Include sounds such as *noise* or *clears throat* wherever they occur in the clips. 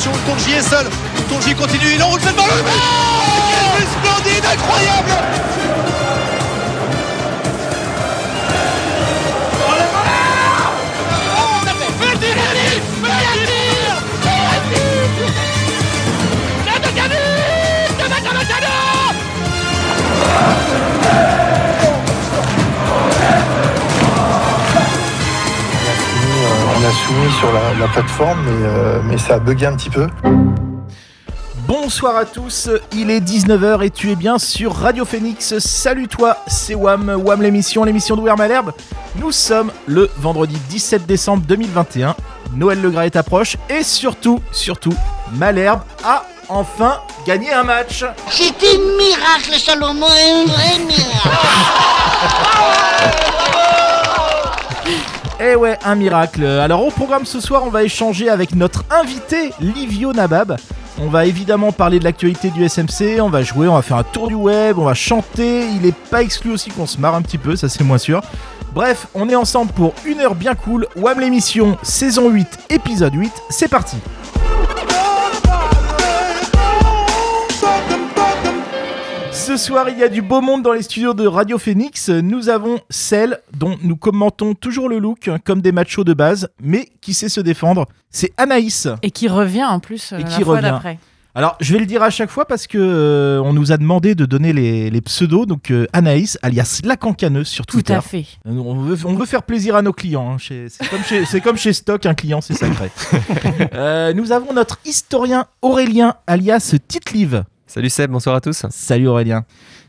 Attention, Tonji est seul. Tonji continue, il enroule cette balle. Oh Quel splendide, incroyable sur la, la plateforme, mais, euh, mais ça a bugué un petit peu. Bonsoir à tous, il est 19h et tu es bien sur Radio Phoenix. Salut toi, c'est Wam, Wam l'émission, l'émission d'Ouvert Malherbe. Nous sommes le vendredi 17 décembre 2021. Noël Le Gras est approche et surtout, surtout, Malherbe a enfin gagné un match. C'est un miracle, Salomon, un vrai miracle. *laughs* Eh ouais, un miracle. Alors au programme ce soir, on va échanger avec notre invité Livio Nabab. On va évidemment parler de l'actualité du SMC, on va jouer, on va faire un tour du web, on va chanter. Il est pas exclu aussi qu'on se marre un petit peu, ça c'est moins sûr. Bref, on est ensemble pour une heure bien cool. Wham l'émission, saison 8, épisode 8, c'est parti. Ce soir, il y a du beau monde dans les studios de Radio Phoenix. Nous avons celle dont nous commentons toujours le look hein, comme des machos de base, mais qui sait se défendre. C'est Anaïs. Et qui revient en plus euh, Et la qui fois revient. d'après. Alors, je vais le dire à chaque fois parce que euh, on nous a demandé de donner les, les pseudos. Donc, euh, Anaïs, alias la cancaneuse sur Tout Twitter. à fait. Euh, On veut, on veut faire plaisir à nos clients. hein. Chez- C'est comme, chez- c'est comme chez Stock, un client, c'est sacré. *laughs* Euh, nous avons notre historien Aurélien, alias Titlive. Salut Seb, bonsoir à tous. Salut Aurélien.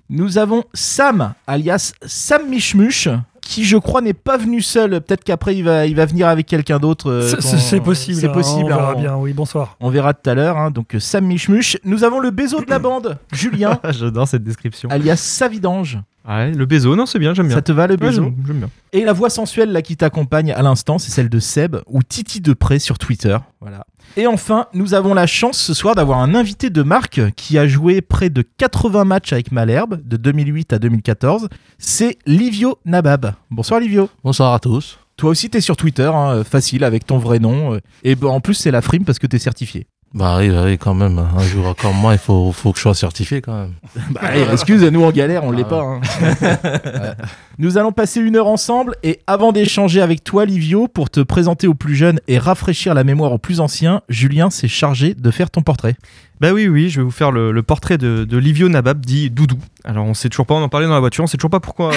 Nous avons Sam, alias Sam Michmuche, qui je crois n'est pas venu seul. Peut-être qu'après il va, il va venir avec quelqu'un d'autre. euh, C'est- possible. C'est hein, possible. On verra hein. bien. Oui, bonsoir. On verra tout à l'heure. hein. Donc euh, Sam Michmuche. Nous avons le bézo de la bande, *clears throat* Julien, J'adore cette description. alias Savidange. Ouais, le bézo, non, c'est bien, j'aime bien. Ça te va le Ouais, bézo j'aime j'aime bien. Et la voix sensuelle là qui t'accompagne à l'instant, c'est celle de Seb ou Titi de Pré sur Twitter. Voilà. Et enfin, nous avons la chance ce soir d'avoir un invité de marque qui a joué près de 80 matchs avec Malherbe de 2008 à 2014. C'est Livio Nabab. Bonsoir Livio. Bonsoir à tous. Toi aussi t'es sur Twitter, hein, facile avec ton vrai nom. Et ben, en plus c'est la frime parce que t'es certifié. Bah oui, bah oui, quand même. Un jour comme moi, il faut, faut que je sois certifié quand même. *laughs* Bah, excuse, nous on galère, on l'est pas. hein. *laughs* Nous allons passer une heure ensemble et avant d'échanger avec toi, Livio, pour te présenter aux plus jeunes et rafraîchir la mémoire aux plus anciens, Julien s'est chargé de faire ton portrait. Bah oui, oui, je vais vous faire le, le portrait de, de Livio Nabab, dit Doudou. Alors on sait toujours pas, on en parlait dans la voiture, on sait toujours pas pourquoi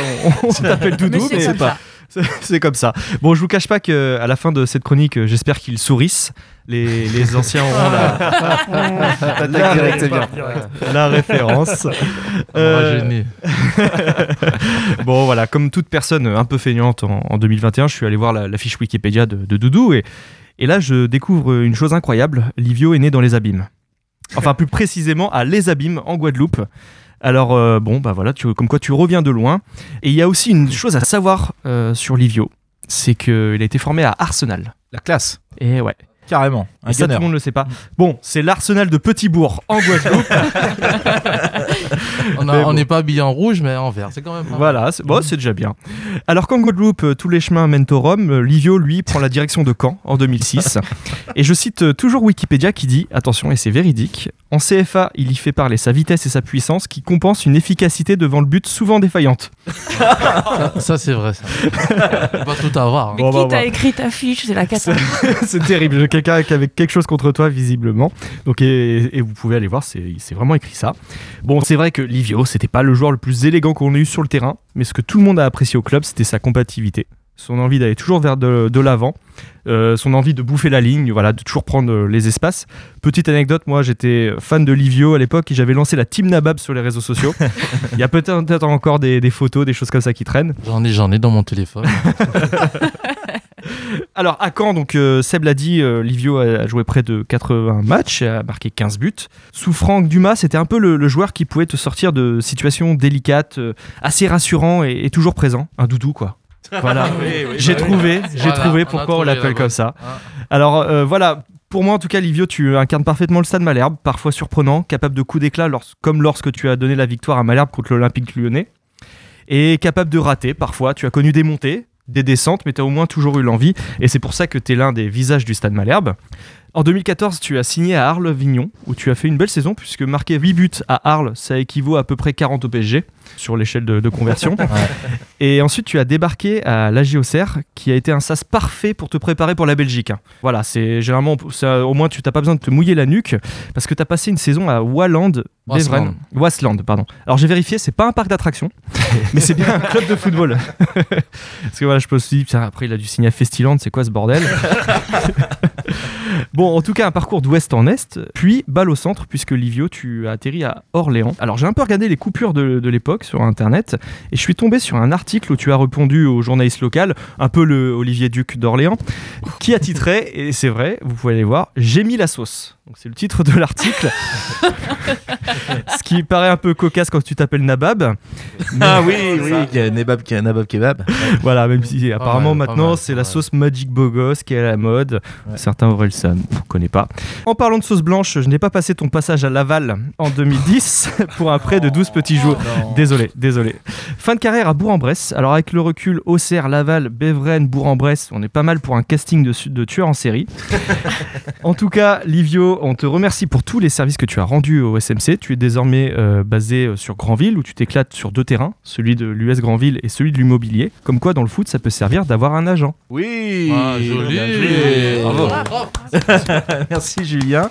on, on *laughs* s'appelle Doudou, Mais c'est ça. *laughs* c'est comme ça. Bon, je vous cache pas que à la fin de cette chronique, j'espère qu'ils sourissent. Les, les anciens auront la, *laughs* la, direct, bien. la référence. Euh, gêné. *laughs* Bon, voilà, comme toute personne un peu feignante en, en 2021, je suis allé voir la, la fiche Wikipédia de, de Doudou et, et là, je découvre une chose incroyable. Livio est né dans les abîmes. Enfin, plus précisément à Les Abîmes, en Guadeloupe. Alors, euh, bon, bah voilà, tu, comme quoi tu reviens de loin. Et il y a aussi une chose à savoir euh, sur Livio c'est qu'il a été formé à Arsenal. La classe, Et ouais, carrément. Un et ça tout le monde ne le sait pas. Bon, c'est l'Arsenal de Petit-Bourg en Guadeloupe. *laughs* *laughs* On on bon. n'est pas habillé en rouge, mais en vert. C'est quand même. Voilà, c'est bon, c'est déjà bien. Alors qu'en Guadeloupe, euh, tous les chemins mènent au Rhum, euh, Livio, lui, prend la direction de Caen en 2006. *laughs* et je cite euh, toujours Wikipédia qui dit, attention, et c'est véridique, en CFA, il y fait parler sa vitesse et sa puissance qui compensent une efficacité devant le but souvent défaillante. Ça, ça, c'est vrai. Ça. *laughs* Faut pas tout avoir. hein. Mais Bon, qui bah, t'a bah. écrit ta fiche C'est la cata. c'est terrible, quelqu'un qui avait quelque chose contre toi, visiblement. Donc, et, et vous pouvez aller voir, c'est c'est vraiment écrit ça. Bon, c'est vrai que Livio, c'était pas le joueur le plus élégant qu'on ait eu sur le terrain, mais ce que tout le monde a apprécié au club, c'était sa combativité, son envie d'aller toujours vers de, de l'avant, euh, son envie de bouffer la ligne, voilà, de toujours prendre euh, les espaces. Petite anecdote, moi j'étais fan de Livio à l'époque et j'avais lancé la Team Nabab sur les réseaux sociaux. *laughs* Il y a peut-être peut-être encore des, des photos, des choses comme ça qui traînent. J'en ai, j'en ai dans mon téléphone. *laughs* *laughs* Alors à Caen, donc euh, Seb l'a dit, euh, Livio a, joué près de 80 matchs, et a marqué 15 buts. Sous Franck Dumas, c'était un peu le, le joueur qui pouvait te sortir de situations délicates, euh, assez rassurant et, et toujours présent. Un doudou quoi. *laughs* Voilà, j'ai trouvé, j'ai Voilà, trouvé pourquoi on l'appelle la comme ça. Ah. Alors voilà, pour moi en tout cas, Livio, tu incarnes parfaitement le stade Malherbe, parfois surprenant, capable de coups d'éclat, comme lorsque tu as donné la victoire à Malherbe contre l'Olympique lyonnais, et capable de rater parfois. Tu as connu des montées, des descentes, mais tu as au moins toujours eu l'envie, et c'est pour ça que tu es l'un des visages du stade Malherbe. En 2014, tu as signé à Arles-Vignon, où tu as fait une belle saison, puisque marquer 8 buts à Arles, ça équivaut à peu près 40 au PSG, sur l'échelle de, de conversion. *laughs* Et ensuite, tu as débarqué à l'AG Auxerre, qui a été un sas parfait pour te préparer pour la Belgique. hein. Voilà, c'est généralement, ça, au moins, tu n'as pas besoin de te mouiller la nuque, parce que tu as passé une saison à Walland, Beveren. Wasland, pardon. Alors j'ai vérifié, c'est pas un parc d'attractions, *laughs* mais c'est bien un club de football. *laughs* Parce que voilà, je me suis dit, après il a dû signer à Festiland, c'est quoi ce bordel? Bon, en tout cas, un parcours d'ouest en est, puis balle au centre, puisque Livio, tu as atterri à Orléans. Alors j'ai un peu regardé les coupures de, de l'époque sur internet, et je suis tombé sur un article où tu as répondu au journaliste local, un peu le Olivier Duc d'Orléans, qui a titré, et c'est vrai, vous pouvez aller voir, J'ai mis la sauce. Donc c'est le titre de l'article. Ce qui paraît un peu cocasse quand tu t'appelles Nabab. Ah oui, oui, il y a Nabab, qui- Nabab Kebab. Voilà, même si apparemment maintenant mal, c'est la sauce Magic Bogos qui est à la mode. Certains Orelsan, on ne connaît pas. En parlant de sauce blanche, je n'ai pas passé ton passage à Laval en 2010 *laughs* pour un prêt de 12 petits jours. Désolé, désolé. Fin de carrière à Bourg-en-Bresse. Alors avec le recul, Auxerre, Laval, Beveren, Bourg-en-Bresse, on est pas mal pour un casting de, de tueurs en série. *laughs* en tout cas, Livio, on te remercie pour tous les services que tu as rendus au SMC. Tu es désormais euh, basé euh, sur Granville où tu t'éclates sur deux terrains, celui de l'US Granville et celui de l'immobilier. Comme quoi dans le foot, ça peut servir d'avoir un agent. Oui, Ah, joli. bien joué. Bravo. *laughs* Merci Julien.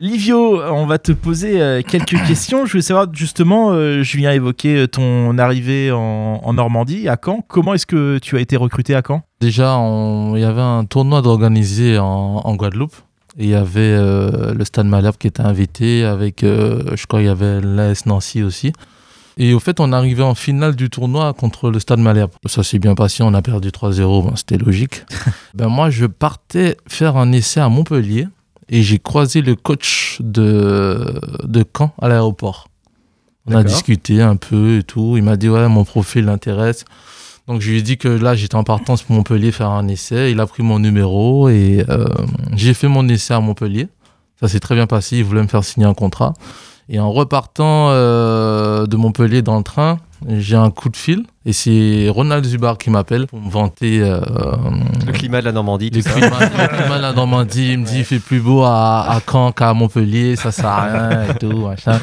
Livio, on va te poser euh, quelques questions. Je voulais savoir justement, euh, Julien évoquait euh, ton arrivée en, Normandie, à Caen. Comment est-ce que tu as été recruté à Caen? Déjà, il y avait un tournoi d'organisé en, Guadeloupe. Il y avait le Stade Malherbe qui était invité, avec, je crois, il y avait l'AS Nancy aussi. Et au fait, on arrivé en finale du tournoi contre le Stade Malherbe. Ça s'est bien passé, on a perdu 3-0, ben, c'était logique. *laughs* ben, moi, je partais faire un essai à Montpellier et j'ai croisé le coach de, de Caen à l'aéroport. On a discuté un peu et tout. Il m'a dit, ouais, mon profil l'intéresse. Donc je lui ai dit que là j'étais en partance pour Montpellier faire un essai. Il a pris mon numéro et euh, j'ai fait mon essai à Montpellier. Ça s'est très bien passé. Il voulait me faire signer un contrat. Et en repartant euh, de Montpellier dans le train, j'ai un coup de fil et c'est Ronald Zubar qui m'appelle pour me vanter euh, Le climat de la Normandie, le tout ça. climat, le climat de la Normandie. Il me dit il fait plus beau à, à Caen qu'à Montpellier, ça sert à rien et tout machin.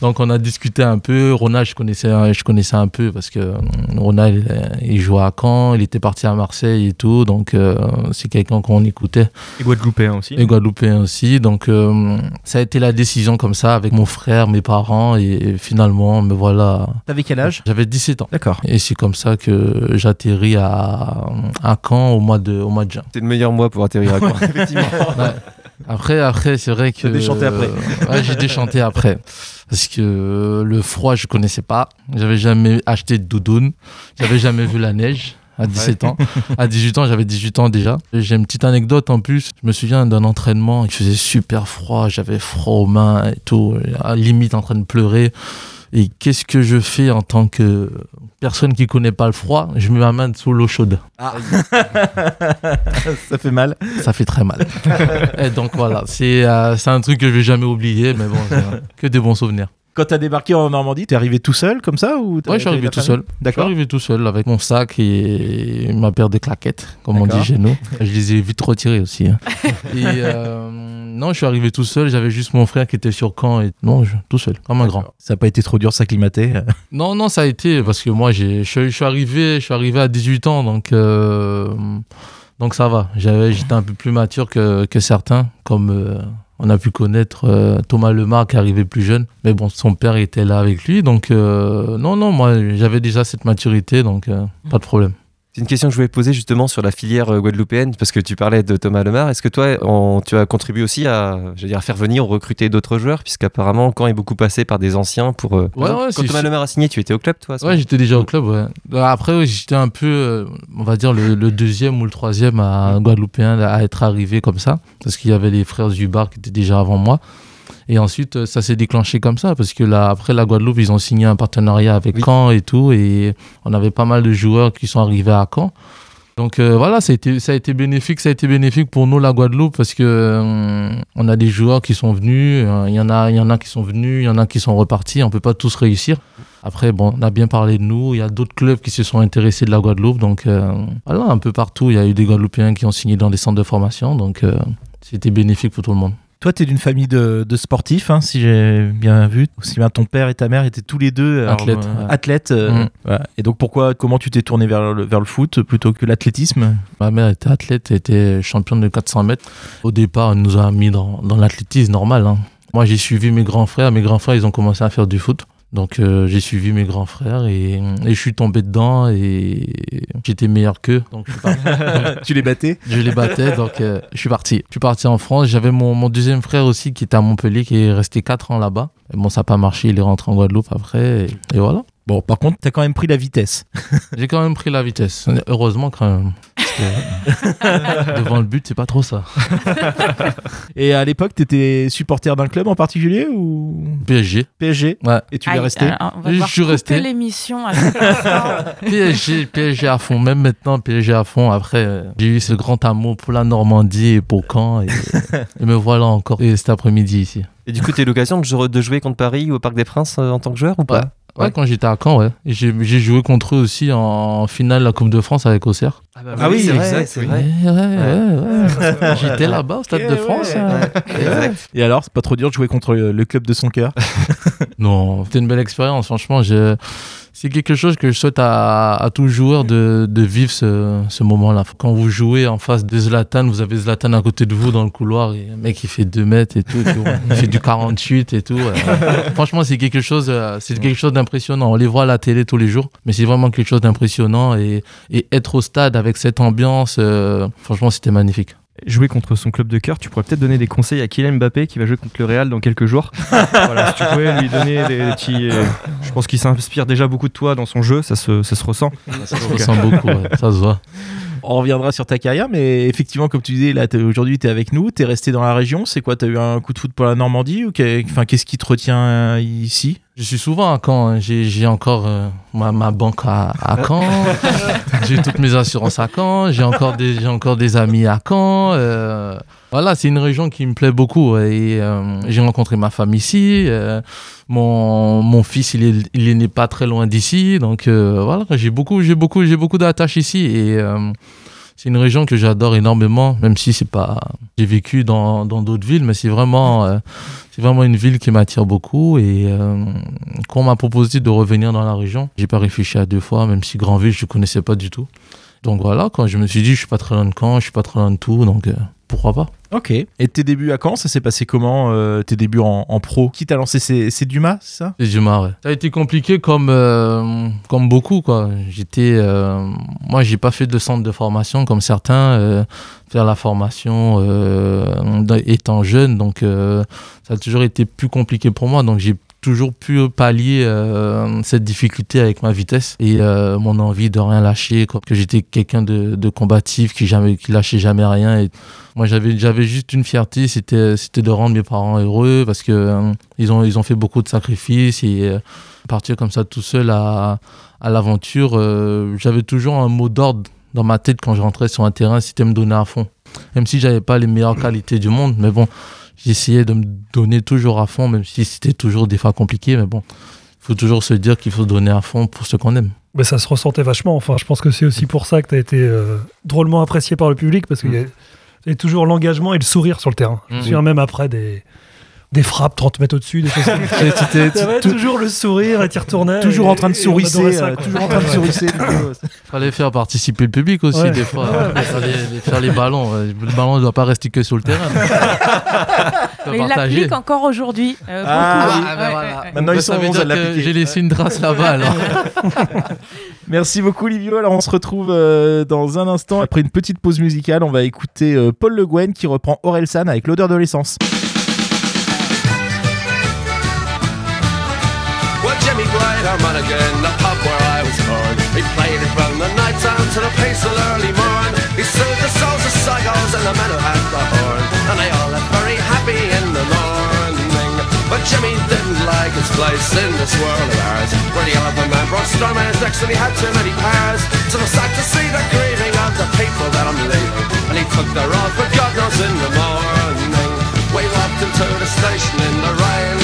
Donc on a discuté un peu. Ronald je connaissais je connaissais un peu parce que euh, Ronald il, il jouait à Caen, il était parti à Marseille et tout. Donc euh, c'est quelqu'un qu'on écoutait Et Guadeloupéen aussi. et Guadeloupéen aussi. Donc, euh, ça a été la décision comme ça avec mon frère, mes parents. Et finalement, me voilà. T'avais quel âge? J'avais 17 ans. D'accord. Et c'est comme ça que j'atterris à, à Caen au mois de, au mois de juin. C'est le meilleur mois pour atterrir à Caen, *laughs* *laughs* effectivement. Ouais. Après, après c'est vrai que. T'as déchanté après. Ouais, j'ai déchanté après. Parce que le froid, je connaissais pas. J'avais jamais acheté de doudoune. J'avais jamais vu la neige. À 17 ans. À 18 ans, j'avais 18 ans déjà. J'ai une petite anecdote en plus. Je me souviens d'un entraînement. Il faisait super froid. J'avais froid aux mains et tout. À limite en train de pleurer. Et qu'est-ce que je fais en tant que personne qui connaît pas le froid? Je me m'amène sous l'eau chaude. *laughs* Ça fait mal. Ça fait très mal. *laughs* et donc voilà, c'est euh, un truc que je vais jamais oublier, mais bon, euh, que des bons souvenirs. Quand t'as débarqué en Normandie, t'es arrivé tout seul comme ça ou Ouais, je suis arrivé tout seul. Je suis D'accord. arrivé tout seul avec mon sac et ma paire de claquettes, comme on D'accord. dit chez nous. Je les ai vite retirées aussi. hein. *laughs* et euh, non, je suis arrivé tout seul. J'avais juste mon frère qui était sur camp et non, je- tout seul, comme un grand. Ça a pas été trop dur s'acclimater? *laughs* Non, non, ça a été parce que moi, j'ai, je, suis- je suis arrivé, je suis arrivé à 18 ans, donc euh, donc ça va. J'avais, j'étais un peu plus mature que, que certains, comme euh, on a pu connaître euh, Thomas Lemar qui arrivait plus jeune. Mais bon, son père était là avec lui, donc euh, non, non, moi, j'avais déjà cette maturité, donc pas de problème. C'est une question que je voulais poser justement sur la filière euh, guadeloupéenne, parce que tu parlais de Thomas Lemar. Est-ce que toi, tu as contribué aussi à, je veux dire, à faire venir ou recruter d'autres joueurs, puisqu'apparemment, quand est beaucoup passé par des anciens pour. euh, Ouais, ouais, quand Thomas Lemar a signé, tu étais au club, toi Ouais, j'étais déjà au club. Ouais. Après, ouais, j'étais un peu, euh, on va dire, le, le deuxième ou le troisième à Guadeloupéen à être arrivé comme ça, parce qu'il y avait les frères Zubar qui étaient déjà avant moi. Et ensuite, euh, ça s'est déclenché comme ça, parce que là, après la Guadeloupe, ils ont signé un partenariat avec Oui. Caen et tout, et on avait pas mal de joueurs qui sont arrivés à Caen. Donc euh, voilà, ça a, été, ça a été bénéfique, ça a été bénéfique pour nous la Guadeloupe parce que euh, on a des joueurs qui sont venus, euh, il y en a, il y en a qui sont venus, il y en a qui sont repartis, on peut pas tous réussir. Après, bon, on a bien parlé de nous. Il y a d'autres clubs qui se sont intéressés de la Guadeloupe. Donc, voilà, un peu partout, il y a eu des Guadeloupéens qui ont signé dans des centres de formation. Donc, c'était bénéfique pour tout le monde. Toi, t'es d'une famille de, de sportifs, hein, si j'ai bien vu. Aussi bien ton père et ta mère étaient tous les deux alors, Athlètes, euh, ouais. athlètes, euh, Mm. Et donc, pourquoi, comment tu t'es tourné vers le, vers le foot plutôt que l'athlétisme? Ma mère était athlète, elle était championne de 400 mètres. Au départ, elle nous a mis dans, dans l'athlétisme normal. hein. Moi, j'ai suivi mes grands frères. Mes grands frères, ils ont commencé à faire du foot. Donc, euh, j'ai suivi mes grands frères et, et je suis tombé dedans et j'étais meilleur qu'eux. Donc, je suis parti. *laughs* Tu les battais Je les battais, donc euh, je suis parti. Je suis parti en France. J'avais mon, mon deuxième frère aussi qui était à Montpellier, qui est resté 4 ans là-bas. Bon, ça n'a pas marché, il est rentré en Guadeloupe après. Et, et voilà. Bon, par contre, t'as quand même pris la vitesse. J'ai quand même pris la vitesse. Heureusement quand même. *laughs* Devant le but, c'est pas trop ça. *laughs* Et à l'époque, t'étais supporter d'un club en particulier ou? PSG. PSG Ouais. Et tu Aïe, l'es resté? alors, on va Je devoir suis couper resté. l'émission à instant. *laughs* PSG, PSG à fond. Même maintenant, PSG à fond. Après, euh, j'ai eu ce grand amour pour la Normandie et pour Caen. Et, et me voilà encore et cet après-midi ici. Et du coup, tu as eu l'occasion de, jou- de jouer contre Paris ou au Parc des Princes euh, en tant que joueur ou pas? Ouais, Ouais. quand j'étais à Caen, ouais. J'ai joué contre eux aussi en finale de la Coupe de France avec Auxerre. Ah oui, c'est exact, vrai, c'est vrai. Ouais, ouais, ouais. *laughs* J'étais là-bas au Stade de ouais, France. ouais. hein. Exact. Et alors, c'est pas trop dur de jouer contre le, club de son cœur? Non, c'était une belle expérience. Franchement, je... c'est quelque chose que je souhaite à, à tout joueur de, de vivre ce, ce moment-là. Quand vous jouez en face de Zlatan, vous avez Zlatan à côté de vous dans le couloir et un mec il fait 2 mètres et tout, tout. il fait du 48 et tout. euh. *laughs* Franchement, c'est quelque chose, euh, c'est quelque chose d'impressionnant. On les voit à la télé tous les jours, mais c'est vraiment quelque chose d'impressionnant et, et être au stade avec cette ambiance, euh, franchement, c'était magnifique. Jouer contre son club de cœur, tu pourrais peut-être donner des conseils à Kylian Mbappé qui va jouer contre le Real dans quelques jours. *laughs* voilà, si tu pouvais lui donner des, des *laughs* petits. euh, je pense qu'il s'inspire déjà beaucoup de toi dans son jeu, ça se, ça se ressent. Ça se ressent beaucoup, ouais, ça se voit. *laughs* On reviendra sur ta carrière, mais effectivement, comme tu disais, là, aujourd'hui, tu es avec nous, tu es resté dans la région. C'est quoi Tu as eu un coup de foot pour la Normandie ou qu'est- enfin, qu'est-ce qui te retient euh, ici? Je suis souvent à Caen. hein. J'ai, encore euh, ma, ma banque à, à Caen. *laughs* j'ai toutes mes assurances à Caen. J'ai encore des, encore des amis à Caen. euh, voilà, c'est une région qui me plaît beaucoup. Et euh, j'ai rencontré ma femme ici. euh, mon, mon fils, il est, il est né pas très loin d'ici. Donc euh, voilà, j'ai beaucoup, j'ai beaucoup, j'ai beaucoup d'attaches ici. Et euh, c'est une région que j'adore énormément, même si c'est pas. J'ai vécu dans d'autres villes, mais c'est vraiment. euh, vraiment une ville qui m'attire beaucoup et euh, quand on m'a proposé de revenir dans la région, j'ai pas réfléchi à deux fois, même si Grandville je connaissais pas du tout. Donc voilà, quand je me suis dit je suis pas très loin de Caen, je suis pas très loin de tout, donc euh, pourquoi pas? Ok. Et tes débuts à Caen, ça s'est passé comment euh, Tes débuts en, en pro Qui t'a lancé C'est c'est Dumas, c'est ça C'est du mal, ouais. Ça a été compliqué comme euh, comme beaucoup quoi. J'étais, euh, moi j'ai pas fait de centre de formation comme certains. euh, faire la formation euh, étant jeune, donc euh, ça a toujours été plus compliqué pour moi. Donc j'ai toujours pu pallier euh, cette difficulté avec ma vitesse et euh, mon envie de rien lâcher, que j'étais quelqu'un de, de combatif qui jamais qui lâchait jamais rien. Moi j'avais j'avais juste une fierté, c'était c'était de rendre mes parents heureux parce que euh, ils ont ils ont fait beaucoup de sacrifices et partir comme ça tout seul à l'aventure, j'avais toujours un mot d'ordre dans ma tête quand je rentrais sur un terrain, c'était me donner à fond. Même si j'avais pas les meilleures qualités du monde, mais bon, j'essayais de me donner toujours à fond, même si c'était toujours des fois compliqué, mais bon, il faut toujours se dire qu'il faut donner à fond pour ce qu'on aime. Mais ça se ressentait vachement. Enfin, je pense que c'est aussi pour ça que tu as été euh, drôlement apprécié par le public parce qu'il y il y a toujours l'engagement et le sourire sur le terrain. Je me Mhm. souviens même après des, des frappes 30 mètres au-dessus, des choses comme ça. Toujours le sourire et t'y retournais. *laughs* toujours et- en train de sourisser, toujours en train de sourisser. *laughs* Fallait faire participer le public aussi Ouais. des fois, faire, les, les- faire les ballons. Le ballon ne doit pas rester que sur le terrain. *laughs* Mais il l'applique encore aujourd'hui. euh, Ah, ben ouais. Maintenant, ils sont veut 11 dire à que l'appliquer. J'ai laissé une trace là-bas alors. Merci beaucoup, Livio. Alors, on se retrouve euh, dans un instant. Après une petite pause musicale, on va écouter euh, Paul Le Guen qui reprend Orelsan avec l'odeur de l'essence. Jimmy Bright, our man again, the pub where I was born. He played it from the night down to the peaceful early morn. He soothed the souls of psychos and the men who had the horn. And they all left very happy in the morning. But Jimmy didn't like his place in this world of ours. Where the elephant man brought stormers next and he had too many powers. So I sad to see the grieving of the people that I'm leaving. And he took the road, but God knows in the morning. We walked into the station in the rain.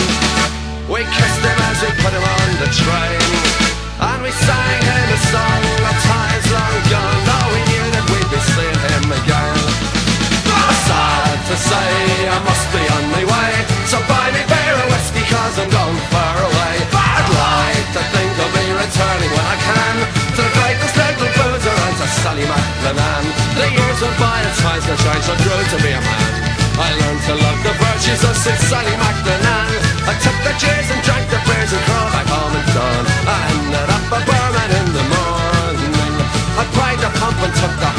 We kissed him as we put him on the train. And we sang him a song of times long gone. Though we knew that we'd be seeing him again. Sad to say, I must be on my way. So buy me beer and whiskey cause I'm gone far away. I'd like to think I'll be returning when I can. To the greatest little boozer and to Sally McLennan The years of by and the change I grew to be a man. I learned to love the virtues of Sid Sally MacDonald. I took the cheers and drank the beers and crawled back home at dawn. I ended up a barman in the morning. I pried the pump and took the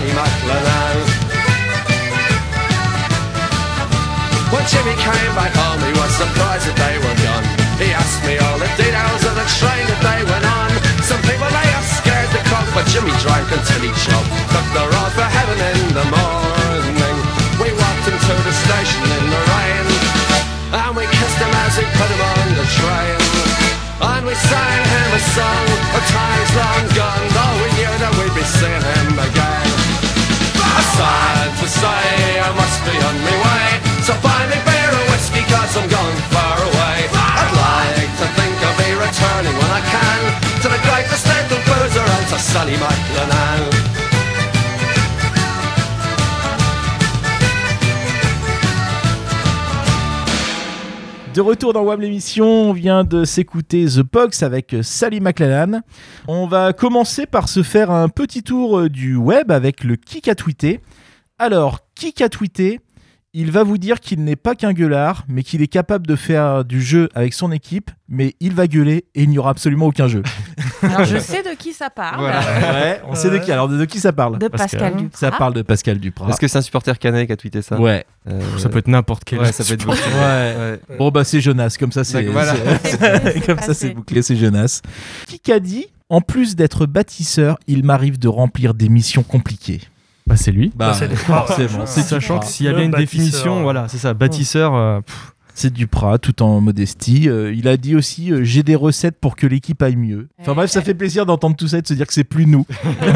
McLennan. When Jimmy came back home, he was surprised that they were gone. He asked me all the details of the train that they went on. Some people they are scared to cough, but Jimmy drank until he choked. Took the road for heaven in the morning. We walked into the station in the rain, and we kissed him as we put him on the train. And we sang him a song of times long De retour dans WAM l'émission, on vient de s'écouter The Pox avec Sally McLennan. On va commencer par se faire un petit tour euh, du web avec le Kik a tweeté. Alors, Kik a tweeté, il va vous dire qu'il n'est pas qu'un gueulard, mais qu'il est capable de faire du jeu avec son équipe, mais il va gueuler et il n'y aura absolument aucun jeu. *laughs* Alors je sais de qui ça parle. Voilà. ouais, on sait de qui. Alors, de qui ça parle De Pascal Duprat. Ça parle de Pascal Duprat. Est-ce que c'est un supporter canet qui a tweeté ça Ouais. Euh, Ça peut être n'importe quel. Ouais, ça peut être beaucoup. Ouais. Ouais. Bon bah c'est Jonas, comme ça c'est voilà. *laughs* comme ça c'est bouclé, c'est Jonas. Qui a dit En plus d'être bâtisseur, il m'arrive de remplir des missions compliquées. Bah, c'est lui. Bah, c'est forcément, c'est Sachant Duprat. que s'il y a bien une définition, voilà, c'est ça, bâtisseur. euh, C'est Duprat, tout en modestie. Euh, il a dit aussi euh, j'ai des recettes pour que l'équipe aille mieux. Enfin bref, ça fait plaisir d'entendre tout ça et de se dire que c'est plus nous. *laughs* oui,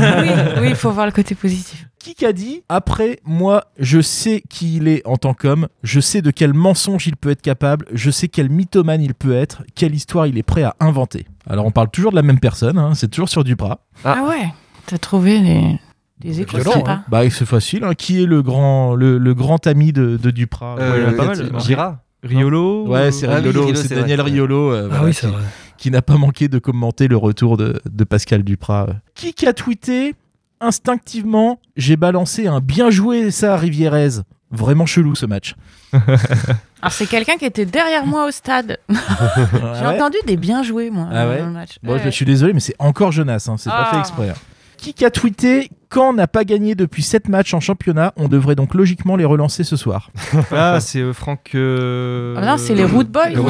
oui, il faut voir le côté positif. Qui a dit Après, moi, je sais qui il est en tant qu'homme, je sais de quel mensonge il peut être capable, je sais quel mythomane il peut être, quelle histoire il est prêt à inventer. Alors, on parle toujours de la même personne, hein, c'est toujours sur Duprat. Ah. Ah, ouais, t'as trouvé les, des échos violent, sympas. Bah, c'est facile. hein. Qui est le grand, le, le grand ami de, de Duprat Euh, pas mal, Gira- Riolo. Ouais, c'est Ah Riolo, c'est Daniel vrai. Riolo euh, Ah voilà, oui, qui, c'est vrai. qui n'a pas manqué de commenter le retour de, de Pascal Duprat. Qui qui a tweeté Instinctivement, j'ai balancé un bien joué ça, Rivierez. Vraiment chelou ce match. *laughs* Alors c'est quelqu'un qui était derrière moi au stade. *laughs* J'ai Ah ouais entendu des bien joués moi Ah ouais dans le match. Bon, Ouais. je suis désolé, mais c'est encore Jonas, hein, c'est pas Ah. fait exprès. hein. Qui a tweeté Quand n'a pas gagné depuis 7 matchs en championnat, on devrait donc logiquement les relancer ce soir. Ah, c'est euh, Franck. euh, Ah non, c'est les Root Boys, les Root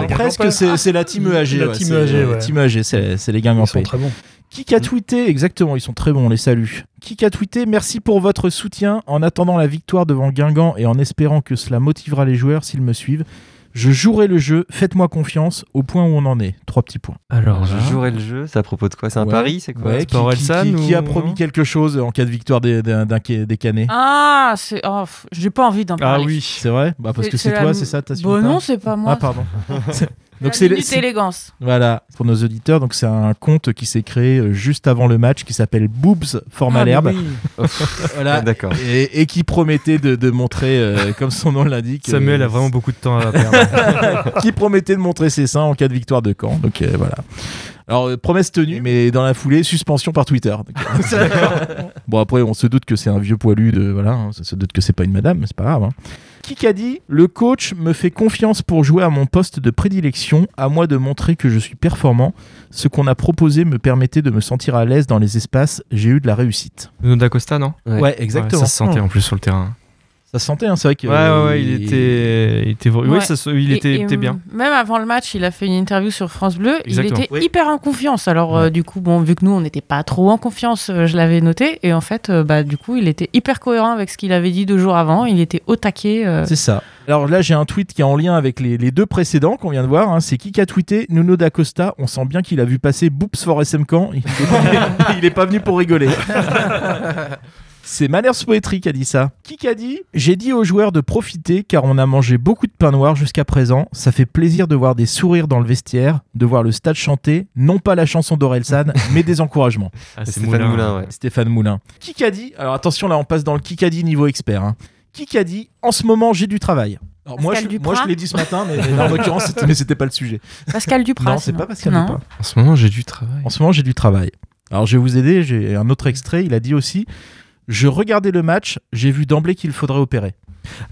Les presque, c'est la team EAG. La ouais, team c'est- EAG, ouais. Team EAG, c'est les en Ils sont très bons. Qui a tweeté Exactement, ils sont très bons, on les salue. Qui a tweeté Merci pour votre soutien. En attendant la victoire devant Guingamp et en espérant que cela motivera les joueurs s'ils me suivent, je jouerai le jeu. Faites-moi confiance au point où on en est. Trois petits points. Alors, Je jouerai le jeu, c'est à propos de quoi? C'est un Ouais. pari C'est quoi? Ouais, qui, Sport qui- qui- qui a promis quelque chose en cas de victoire des, des, d'un- des Canets Ah, c'est. Oh, j'ai pas envie d'en Ah parler. oui. C'est vrai? Bah Parce que c'est toi, la- c'est ça ta Bon, non, c'est pas moi. Ah, pardon. *laughs* Donc C'est élégance. Voilà, pour nos auditeurs, donc c'est un compte qui s'est créé euh, juste avant le match qui s'appelle Boobs for Ah, Malherbe. oui. *laughs* Voilà. Ah, D'accord. Et, et qui promettait de, de montrer, euh, comme son nom l'indique, Samuel euh, a vraiment beaucoup de temps à perdre. *laughs* qui promettait de montrer ses seins en cas de victoire de Caen. Donc euh, voilà. Alors euh, promesse tenue, mais dans la foulée suspension par Twitter. Donc, *laughs* bon après on se doute que c'est un vieux poilu de voilà, hein, ça se doute que c'est pas une madame, mais c'est pas grave. hein. Qui a dit Le coach me fait confiance pour jouer à mon poste de prédilection, à moi de montrer que je suis performant. Ce qu'on a proposé me permettait de me sentir à l'aise dans les espaces. J'ai eu de la réussite. Nuno D'Acosta, non? Ouais, Ouais. exactement. Ouais, ça se sentait en plus sur le terrain. Ça se sentait, hein, c'est vrai que. Ouais, ouais, ouais, il était. Il était, oui, Ouais. ça se- il Et- était, et, était bien. euh, Même avant le match, il a fait une interview sur France Bleu. Exactement. Il était Oui. hyper en confiance. Alors, euh, du coup, bon, vu que nous, on n'était pas trop en confiance, euh, je l'avais noté. Et en fait, euh, bah, du coup, il était hyper cohérent avec ce qu'il avait dit deux jours avant. Il était au taquet. euh, C'est ça. Alors là, j'ai un tweet qui est en lien avec les, les deux précédents qu'on vient de voir. hein. C'est qui qui a tweeté Nuno D'Acosta. On sent bien qu'il a vu passer Boops for SM Camp. Il est, il est pas venu pour rigoler. *laughs* C'est Manners Poetry qui a dit ça. Qui qui a dit J'ai dit aux joueurs de profiter car on a mangé beaucoup de pain noir jusqu'à présent. Ça fait plaisir de voir des sourires dans le vestiaire, de voir le stade chanter, non pas la chanson d'Orelsan, *laughs* mais des encouragements. Ah, c'est Stéphane Moulin. Moulin, ouais. Stéphane Moulin. Qui a dit Alors attention, là, on passe dans le Kikadi niveau expert. Hein. Qui a dit En ce moment, j'ai du travail. Alors, moi, je, moi, l'ai dit ce matin, *laughs* mais, en l'occurrence, c'était, mais c'était pas le sujet. Pascal Duprat. non, c'est pas Pascal Non. Duprat. En ce moment, j'ai du travail. En ce moment, j'ai du travail. Alors, je vais vous aider. J'ai un autre extrait. Il a dit aussi Je regardais le match, j'ai vu d'emblée qu'il faudrait opérer.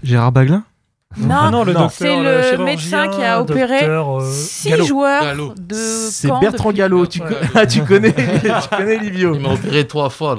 Gérard Baglin Non, Ah non, le non. docteur, c'est le médecin qui a opéré docteur, euh, six Gallo. joueurs Gallo. de C'est Bertrand depuis- Gallo. Tu. *laughs* Ah, tu connais, *laughs* tu connais Livio. Il m'a opéré trois fois.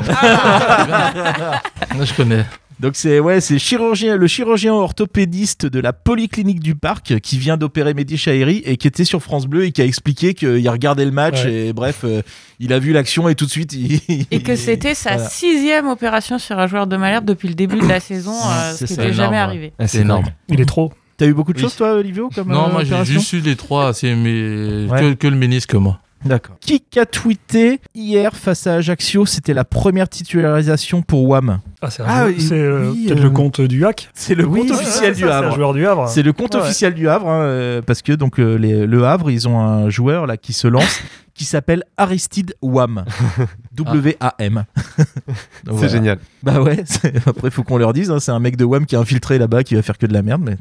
Moi, je connais. Donc c'est ouais, c'est chirurgien, le chirurgien orthopédiste de la polyclinique du parc qui vient d'opérer Mehdi Chahiri et qui était sur France Bleu et qui a expliqué qu'il regardait le match Ouais. et bref, euh, il a vu l'action et tout de suite il, Et que c'était sa Voilà. sixième opération sur un joueur de Malherbe depuis le début de la *coughs* saison, euh, ce qui ça, n'était jamais ouais. arrivé. Ah, C'est énorme. Il est trop. T'as eu beaucoup de Oui. choses toi, Olivio, comme Non, euh, moi j'ai juste eu les trois, c'est mes... Ouais. que, que le ménisque, moi. D'accord. Qui a tweeté hier face à Ajaccio C'était la première titularisation pour WAM. Ah, c'est Ah, oui, c'est euh, oui, peut-être euh, le compte du hack. C'est le Oui, compte officiel du Havre. joueur du Havre. C'est le compte Ouais. officiel du Havre hein, euh, parce que donc les- le Havre ils ont un joueur là qui se lance *laughs* qui s'appelle Aristide Wam *laughs* W A M. *laughs* Donc, C'est voilà. génial. Bah ouais. Après faut qu'on leur dise hein, c'est un mec de Wam qui est infiltré là-bas qui va faire que de la merde mais.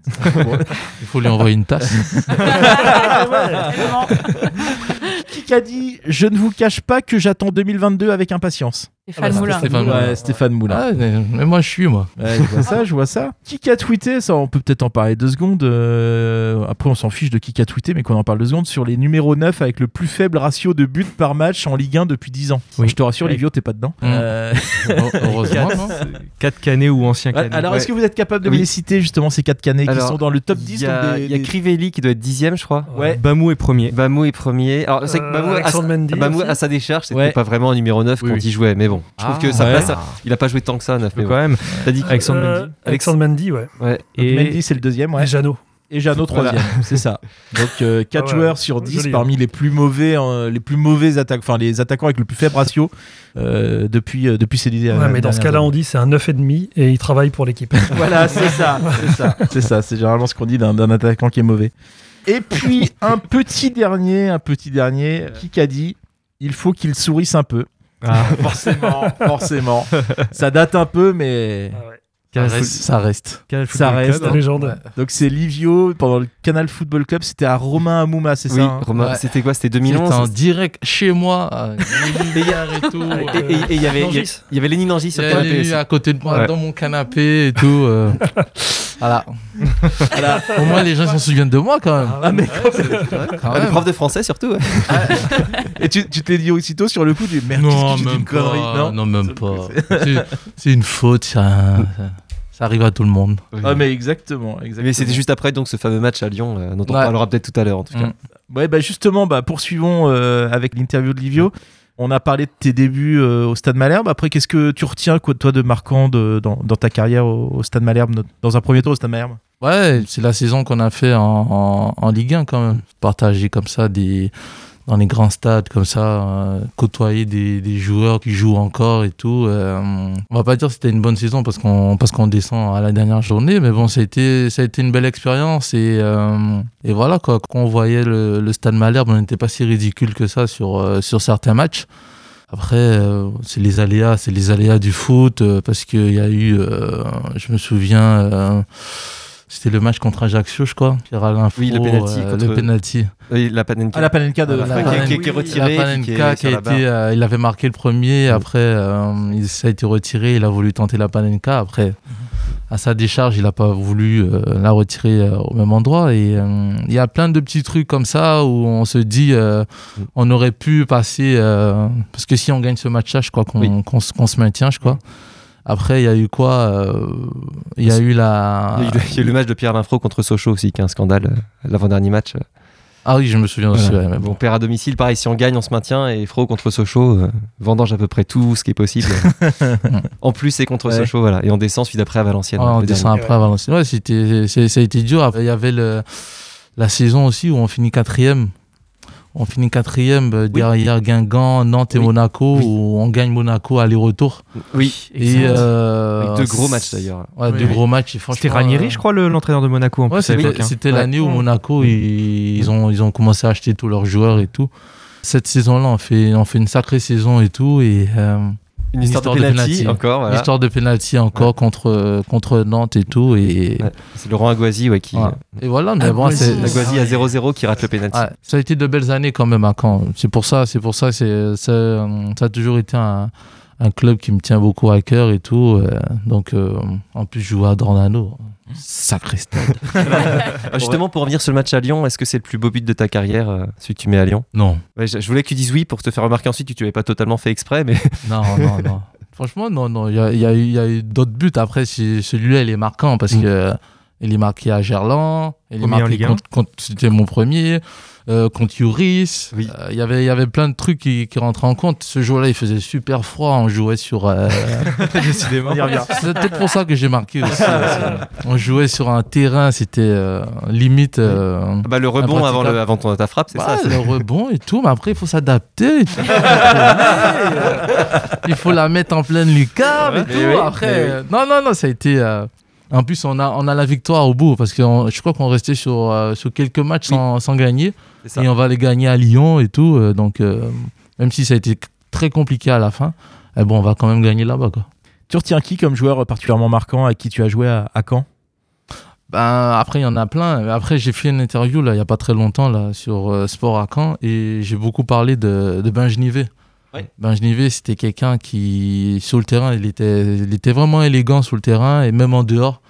Il faut lui envoyer une tasse. Dit je ne vous cache pas que j'attends 2022 avec impatience. Stéphane bah, Moulin. Stéphane Moulin. Ouais, Stéphane Moulin. Ah, mais, mais moi je suis, moi. Ouais, je vois ça, je vois ça. *laughs* Qui a tweeté ça On peut peut-être en parler deux secondes. euh, après, on s'en fiche de qui a tweeté, mais qu'on en parle deux secondes sur les numéros 9 avec le plus faible ratio de buts par match en Ligue 1 depuis 10 ans. Oui. Je te rassure, Ouais. Livio, t'es pas dedans. Mm. Euh, Heureusement, *laughs* non 4 canets ou anciens canets. alors, Ouais. est-ce que vous êtes capable de me les citer justement ces quatre canets qui sont dans le top 10 Il y a, donc des- il y a des- Crivelli qui doit être dixième, je crois. Ouais. Bamou est premier. Bamou est premier. Alors, c'est que Euh, Bamou, à, à sa décharge, c'était pas vraiment un numéro 9 Oui, quand il jouait. Mais bon, je trouve Ah, que sa ouais. place, il a pas joué tant que ça, 9. Mais bon. même. T'as dit Alexandre Euh, Mendy. Alexandre Mendy, ouais. Et Mendy, c'est le deuxième, ouais. Et Jeannot. Et Jeannot Voilà. troisième, *laughs* c'est ça. Donc 4 Ah ouais, joueurs sur 10 joli, parmi les plus mauvais, euh, les plus mauvais attaques, enfin les attaquants avec le plus faible ratio euh, depuis euh, depuis ces dix Ouais, mais dans ce cas-là, on dit c'est un 9,5 et il travaille pour l'équipe. *laughs* Voilà, c'est ça, *laughs* c'est ça, c'est ça. C'est généralement ce qu'on dit d'un d'un attaquant qui est mauvais. Et puis un petit dernier, un petit dernier, qui a dit il faut qu'il sourisse un peu. Ah. *laughs* forcément, forcément. *laughs* Ça date un peu, mais Ça reste. Ça reste. Canal Ça Football reste. Club, hein. légende. donc c'est Livio pendant le Canal Football Club. C'était à Romain Amouma, c'est Oui, ça hein Romain, Ouais. c'était quoi C'était J'étais 2011 en direct chez moi, à et tout. Et- Et et il y avait, il y avait- Nangis. il y avait Lénine Angie sur le canapé à côté de moi, Ouais. dans mon canapé et tout. euh. *laughs* voilà. Voilà. Au moins, les gens s'en souviennent de moi quand même. Ah, mais Quand Ah, le même. prof de français surtout. ouais. Et tu, tu te l'es dit aussitôt sur le coup, du merde, Non, que même une connerie pas. Non, même pas. C'est- C'est une faute, ça, ça- arrive à tout le monde. Ah, mais exactement, exactement. Mais c'était juste après donc ce fameux match à Lyon là, dont on Ouais. parlera peut-être tout à l'heure en tout cas. Mm. Ouais, bah justement, bah poursuivons euh, avec l'interview de Livio. On a parlé de tes débuts euh, au Stade Malherbe. Après, qu'est-ce que tu retiens, quoi, toi, de marquant de- dans, dans ta carrière au, Stade Malherbe, dans un premier tour au Stade Malherbe? Ouais, c'est la saison qu'on a fait en Ligue 1 quand même. Partager comme ça des, dans les grands stades, comme ça, euh, côtoyer des, joueurs qui jouent encore et tout. euh, on va pas dire que c'était une bonne saison parce qu'on parce qu'on descend à la dernière journée, mais bon, ça a été, ça a été une belle expérience et, euh, et voilà quoi. Quand on voyait le, Stade Malherbe, on n'était pas si ridicule que ça sur, euh, sur certains matchs. Après, c'est les aléas, c'est les aléas du foot, parce qu'il y a eu, je me souviens, c'était le match contre Ajaccio, je crois. Pierre-Alain Oui, le penalty euh, contre- le penalty. Oui, la Panenka. Ah, la Panenka de Ah, la qui- Fred. qui- qui est retiré, La qui Panenka qui a été, euh, il avait marqué le premier, après euh, il, ça a été retiré, il a voulu tenter la Panenka, après à sa décharge il n'a pas voulu euh, la retirer euh, au même endroit et euh, il y a plein de petits trucs comme ça où on se dit euh, on aurait pu passer euh, parce que si on gagne ce match-là je crois qu'on Oui. qu'on se- qu'on se maintient je crois. Après il y a eu quoi euh, Il y a eu la Il y a eu le- match de Pierre Linfro contre Sochaux aussi, qui est un scandale, euh, l'avant-dernier match. Ah oui, je me souviens aussi. Voilà. ouais, mais Bon, on perd à domicile, pareil, si on gagne, on se maintient. Et Fro contre Sochaux, euh, vendange à peu près tout ce qui est possible. *laughs* en plus, c'est contre Ouais. Sochaux, voilà. Et on descend suite après à Valenciennes. Ah, on descend dernier. après à Valenciennes. Ouais, c'était, ça a été dur. Il y avait le, la saison aussi où on finit quatrième. On finit quatrième euh, derrière Guingamp, Nantes et Oui. Monaco, Oui. où on gagne Monaco aller-retour. Oui, Et euh, Avec deux gros matchs d'ailleurs. Ouais, Oui, deux gros matchs. C'était Ranieri, euh, je crois, le- l'entraîneur de Monaco en Ouais, c'était, hein. Ouais. l'année où Monaco, ils, ils ont, ils ont commencé à acheter tous leurs joueurs et tout. Cette saison-là, on fait, on fait une sacrée saison et tout. Et euh, Une histoire, de penalty, encore. Voilà. histoire de penalty encore contre, euh, contre Nantes et tout. Et, Ouais. C'est Laurent Aguazi ouais, qui. Ouais. et voilà, mais bon, Aguazi. c'est, Aguazi à 0-0 qui rate le penalty. Ouais, ça a été de belles années quand même à Caen. C'est pour ça, c'est pour ça, c'est, ça, euh, ça a toujours été un, un club qui me tient beaucoup à cœur et tout. euh, donc, euh, en plus, je joue à Dornano. Sacré stade. *laughs* Ah, justement, pour revenir sur le match à Lyon, est-ce que c'est le plus beau but de ta carrière, euh, celui que tu mets à Lyon? Non, Ouais, je, je voulais que tu dises oui pour te faire remarquer ensuite que tu l'avais pas totalement fait exprès, mais *laughs* non, non, non. Franchement, non, non. Il y a, il y a eu, d'autres buts. Après, celui-là, il est marquant parce Mm. que euh, il est marqué à Gerland. Il est marqué contre, contre- c'était mon premier. Euh, contre Yuris. Oui. Euh, il y avait, il y avait plein de trucs qui, qui rentraient en compte. Ce jour-là, il faisait super froid. On jouait sur. euh, *laughs* Décidément. C'est peut-être pour ça que j'ai marqué aussi. euh, *laughs* On jouait sur un terrain, c'était euh, limite. euh, Ah bah, le rebond avant, le, avant ton, ta frappe, c'est ça. ouais, le rebond et tout, mais après il faut s'adapter. *laughs* Il faut la mettre en pleine lucarne et Mais tout. oui, après, euh, non, non, non, ça a été. En plus, on a, on a la victoire au bout parce que on- je crois qu'on restait sur, euh, sur quelques matchs sans, sans gagner et on va les gagner à Lyon et tout. euh, donc, euh, même si ça a été très compliqué à la fin, eh bon, on va quand même gagner là-bas. Tu retiens qui comme joueur particulièrement marquant à qui tu as joué à, à Caen? Ben, après, il y en a plein. Après, j'ai fait une interview là, il n'y a pas très longtemps là, sur Sport à Caen et j'ai beaucoup parlé de, de Ben Genivet. Ouais. Ben Genivet, c'était quelqu'un qui, sur le terrain, il était, il était vraiment élégant sur le terrain et même en dehors.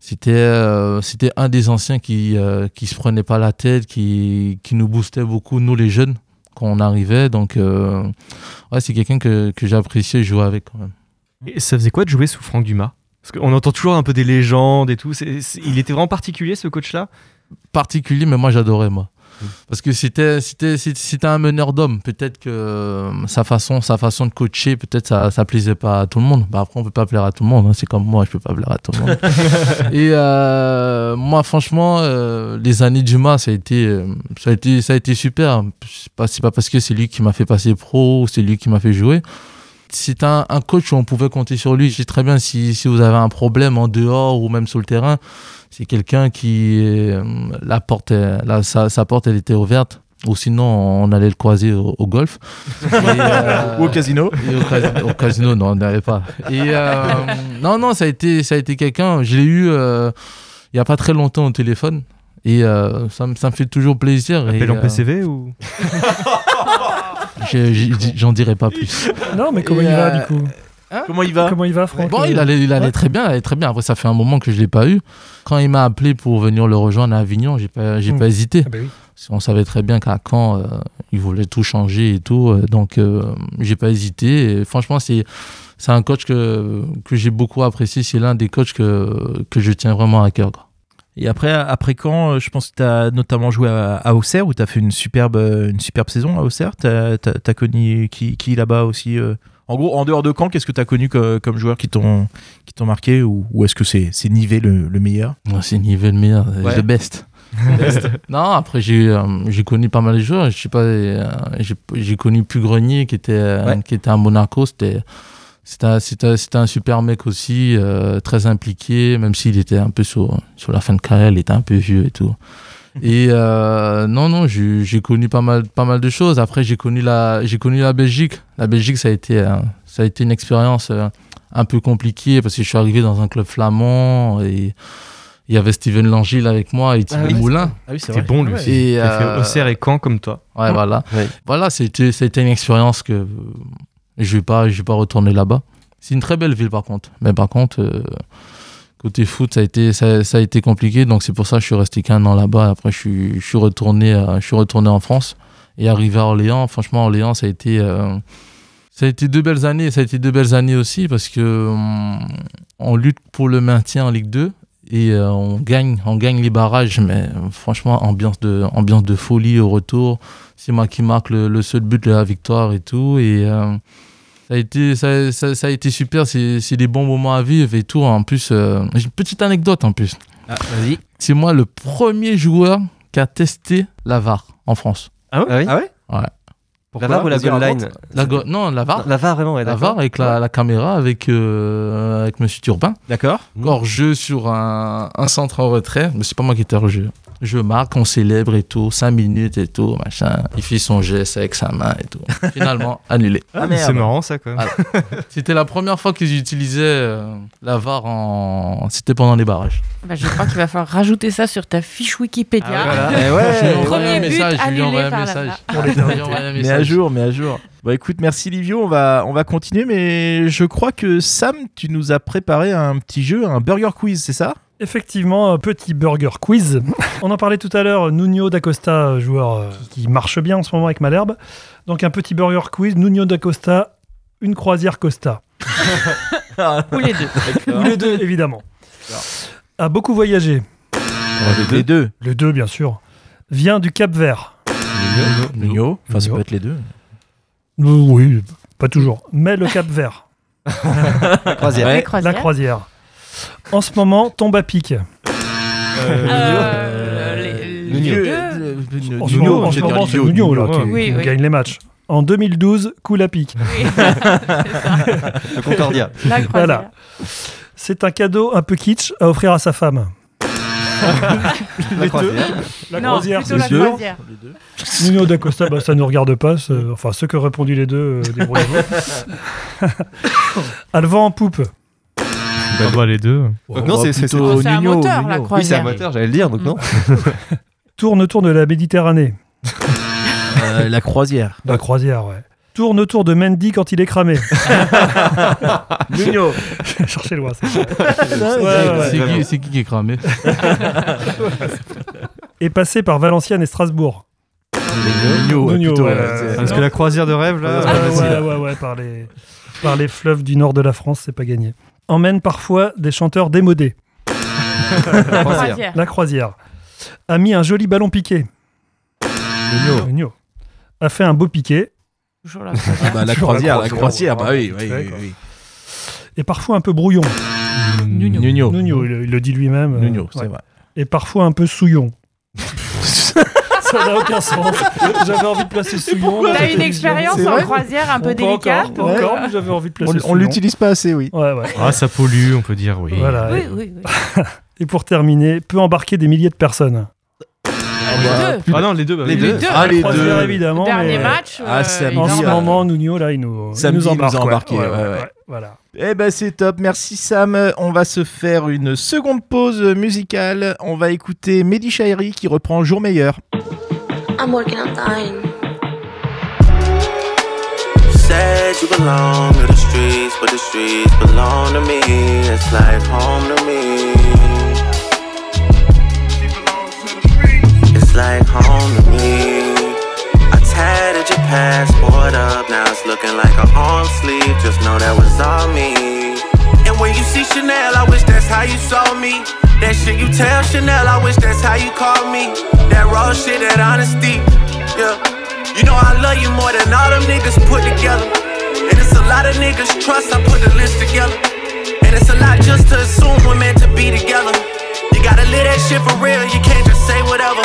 C'était euh, c'était un des anciens qui euh, qui se prenait pas la tête, qui, qui nous boostait beaucoup, nous les jeunes, quand on arrivait. Donc, euh, ouais, c'est quelqu'un que, que j'appréciais jouer avec quand même. Et ça faisait quoi de jouer sous Franck Dumas? Parce qu'on entend toujours un peu des légendes et tout. C'est- c'est- il était vraiment particulier ce coach-là? Particulier, mais moi j'adorais moi. Parce que c'était c'était c'était c'était un meneur d'hommes. Peut-être que euh, sa façon sa façon de coacher, peut-être ça ça plaisait pas à tout le monde. Bah après on peut pas plaire à tout le monde. hein. C'est comme moi, je peux pas plaire à tout le monde. *laughs* Et euh, moi franchement, euh, les années Dumas, ça a été ça a été ça a été super. C'est pas pas parce que c'est lui qui m'a fait passer pro, ou c'est lui qui m'a fait jouer. C'est un, un coach où on pouvait compter sur lui. Je sais très bien si, si vous avez un problème en dehors ou même sur le terrain, c'est quelqu'un qui euh, la porte la- sa, sa porte elle était ouverte. Ou sinon on allait le croiser au, au golf. *laughs* Et, euh, Ou au casino. et au, cas- au casino non on n'allait pas. Et euh, non non ça a été ça a été quelqu'un je l'ai eu euh, il y a pas très longtemps au téléphone. Et euh, ça, me- ça me fait toujours plaisir. Appel en euh, PCV ou? *laughs* J'en dirai pas plus. Non, mais comment Et, il va euh, du coup? Comment il va Comment il va, Franck Bon, Euh, il allait, il allait ouais. très bien, il allait très bien. Après, ça fait un moment que je l'ai pas eu. Quand il m'a appelé pour venir le rejoindre à Avignon, j'ai pas, j'ai Mm. pas hésité. Ah bah oui. Qu'on savait très bien qu'à Caen, euh, il voulait tout changer et tout. euh, donc, euh, j'ai pas hésité. Et franchement, c'est, c'est un coach que, que j'ai beaucoup apprécié. C'est l'un des coachs que, que je tiens vraiment à cœur. quoi. Et après, après quand, euh, je pense que tu as notamment joué à, à Auxerre, où tu as fait une superbe, euh, une superbe saison à Auxerre. Tu as, connu qui, qui là-bas aussi euh En gros, en dehors de Caen, qu'est-ce que tu as connu que- comme joueurs qui t'ont marqué Ou, ou est-ce que c'est c'est Nivet le, le meilleur? Ouais, C'est niveau le meilleur, Ouais. the best. *laughs* *laughs* non, après j'ai euh, connu pas mal de joueurs. Je sais pas, euh, j'ai connu Pugrenier qui était Ouais. qui était à Monaco. C'était c'était un, c'était un- c'était un super mec aussi, euh, très impliqué, même s'il était un peu sur sur la fin de carrière, il était un peu vieux et tout. *laughs* Et euh, non, non, j'ai j'ai connu pas mal, pas mal de choses. Après, j'ai connu la, j'ai connu la Belgique. La Belgique, ça a été, euh, ça a été une expérience euh, un peu compliquée parce que je suis arrivé dans un club flamand et il y avait Steven Langille avec moi et Thibaut oui, Moulin. Ah oui, c'est C'est bon lui Ouais. aussi. Et, Il a fait Auxerre et Caen comme toi. Ouais, voilà. Ouais. Voilà, c'était, c'était une expérience que euh, je vais pas, je vais pas retourner là-bas. C'est une très belle ville par contre. Mais par contre, euh, côté foot, ça a été, ça, a été compliqué. Donc c'est pour ça que je suis resté qu'un an là-bas. Après, je suis, retourné, je suis retourné en France et arrivé à Orléans. Franchement, Orléans, ça a été, euh, ça a été deux belles années. Ça a été deux belles années aussi parce que hum, on lutte pour le maintien en Ligue 2 Et euh, on gagne, on gagne les barrages, mais euh, franchement, ambiance de, ambiance de folie au retour. C'est moi qui marque le, le seul but de la victoire et tout. Et euh, ça, a été, ça, ça- ça a été super. C'est c'est des bons moments à vivre et tout. En plus, euh, j'ai une petite anecdote en plus. Ah, vas-y. C'est moi le premier joueur qui a testé la VAR en France. Ah oui Ah ouais Ouais. La VAR ou la goal line La go- non, la VAR. La VAR, vraiment, ouais, La. VAR avec la, la caméra, avec, euh, avec Monsieur Turbin. D'accord. Hors jeu sur un, un centre en retrait, mais c'est pas moi qui étais hors jeu. Je marque, on célèbre et tout, 5 minutes et tout, machin. Il fait son geste avec sa main et tout. *laughs* Finalement, annulé. Ah, Mais merde. c'est marrant ça quoi. Ah. C'était la première fois qu'ils utilisaient euh, la VAR en. C'était pendant les barrages. Bah, je crois qu'il va falloir rajouter ça sur ta fiche Wikipédia. Ah, Eh ouais. Je lui Premier un message. Je lui envoyé un message. Mais à jour, mais à jour. Bon, écoute, merci Livio. On va, on va continuer, mais je crois que Sam, tu nous as préparé un petit jeu, un burger quiz, c'est ça? Effectivement, un petit burger quiz. On en parlait tout à l'heure, Nuno d'Acosta, joueur euh, qui marche bien en ce moment avec Malherbe. Donc un petit burger quiz, Nuno d'Acosta, une croisière Costa. Ou les deux. Ou les deux, évidemment. A beaucoup voyagé, Les deux. les deux bien sûr, vient du Cap Vert. Nuno. Enfin, ça Nuno. peut être les deux. Euh, Oui, pas toujours. Mais le Cap Vert, *laughs* La croisière. La croisière. En ce moment, tombe à pic. Euh. Euh, En ce Nuno, moment, ce c'est Nuno, là, Nuno. qui, Oui, qui oui. gagne les matchs. En 2012, coule à pic. Oui, *laughs* c'est ça. Le Concordia. La croisière. Voilà. C'est un cadeau un peu kitsch à offrir à sa femme. La croisière. La non, croisière, c'est sûr. Nuno d'Acosta, bah, ça ne nous regarde pas. Enfin, ceux qui ont répondu les deux, euh, débrouillez-vous. a le vent en poupe. Bah, bah, les deux. Donc non, c'est- c'est- plutôt Oh, c'est un Nuno, moteur, Nuno. la Oui, c'est un croisière. moteur, j'allais le dire, donc non. *laughs* Tourne autour de la Méditerranée. Euh, la croisière. La croisière, ouais. Tourne autour de Mendy quand il est cramé. *laughs* Nuno. *laughs* Cherchez loin. ça. Ouais, C'est ouais. qui, c'est qui qui est cramé Et passé par Valenciennes et Strasbourg. Nuno, ouais, Nuno, plutôt, ouais, c'est- Parce que la croisière de rêve là. Ah, Ouais, facile. ouais, ouais, ouais, par les, par les fleuves du nord de la France, c'est pas gagné. Emmène parfois des chanteurs démodés. La croisière. La croisière. A mis un joli ballon piqué. Nuno. Nuno. A fait un beau piqué. Toujours la Ah croisière. bah, la croisière, la croisière, bah oui, oui, oui. Et parfois un peu brouillon. Nuno. Nuno. Il, il le dit lui-même. euh, Nuno, c'est ouais. vrai. Et parfois un peu souillon. *laughs* Ça n'a aucun sens. J'avais envie de placer souillon. T'as cette une expérience en croisière un peu délicate encore, pas encore, mais j'avais envie de placer On, on l'utilise pas assez, oui. Ouais, ouais. Ah, ça pollue, on peut dire, oui. Voilà. Oui, oui, oui. *laughs* Et pour terminer, peut embarquer des milliers de personnes. Les deux. Ah non, les deux. bah Les oui. deux. Ah, les Croisière, deux. évidemment. Dernier mais match. Ah, euh, samedi, il En ce euh, moment, Nuno, là, il nous, il Samedi, nous il nous a embarque. ouais. embarqué, ouais, ouais. Voilà. Eh ben c'est top, merci Sam. On va se faire une seconde pause musicale. On va écouter Mehdi Chairi qui reprend Jour meilleur. I'm working on dying. Said you belong to the streets, but the streets belong to me. It's like home to me. Like home to me. I tatted your passport up, now it's looking like an arm sleeve. Just know that was all me. And when you see Chanel, I wish that's how you saw me. That shit you tell Chanel, I wish that's how you call me. That raw shit, that honesty. Yeah. You know I love you more than all them niggas put together. And it's a lot of niggas trust, I put the list together. And it's a lot just to assume we're meant to be together. You gotta live that shit for real, you can't just say whatever.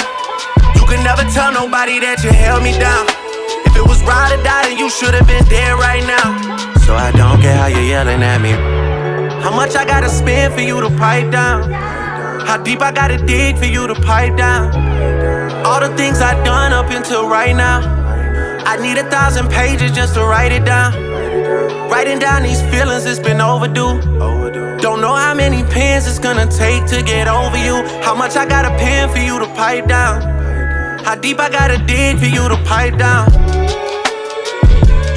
Can never tell nobody that you held me down. If it was ride or die, then you should've been there right now. So I don't care how you're yelling at me. How much I gotta spend for you to pipe down? How deep I gotta dig for you to pipe down? All the things I've done up until right now. I need a thousand pages just to write it down. Writing down these feelings, it's been overdue. Don't know how many pens it's gonna take to get over you. How much I gotta pen for you to pipe down. How deep I gotta dig for you to pipe down.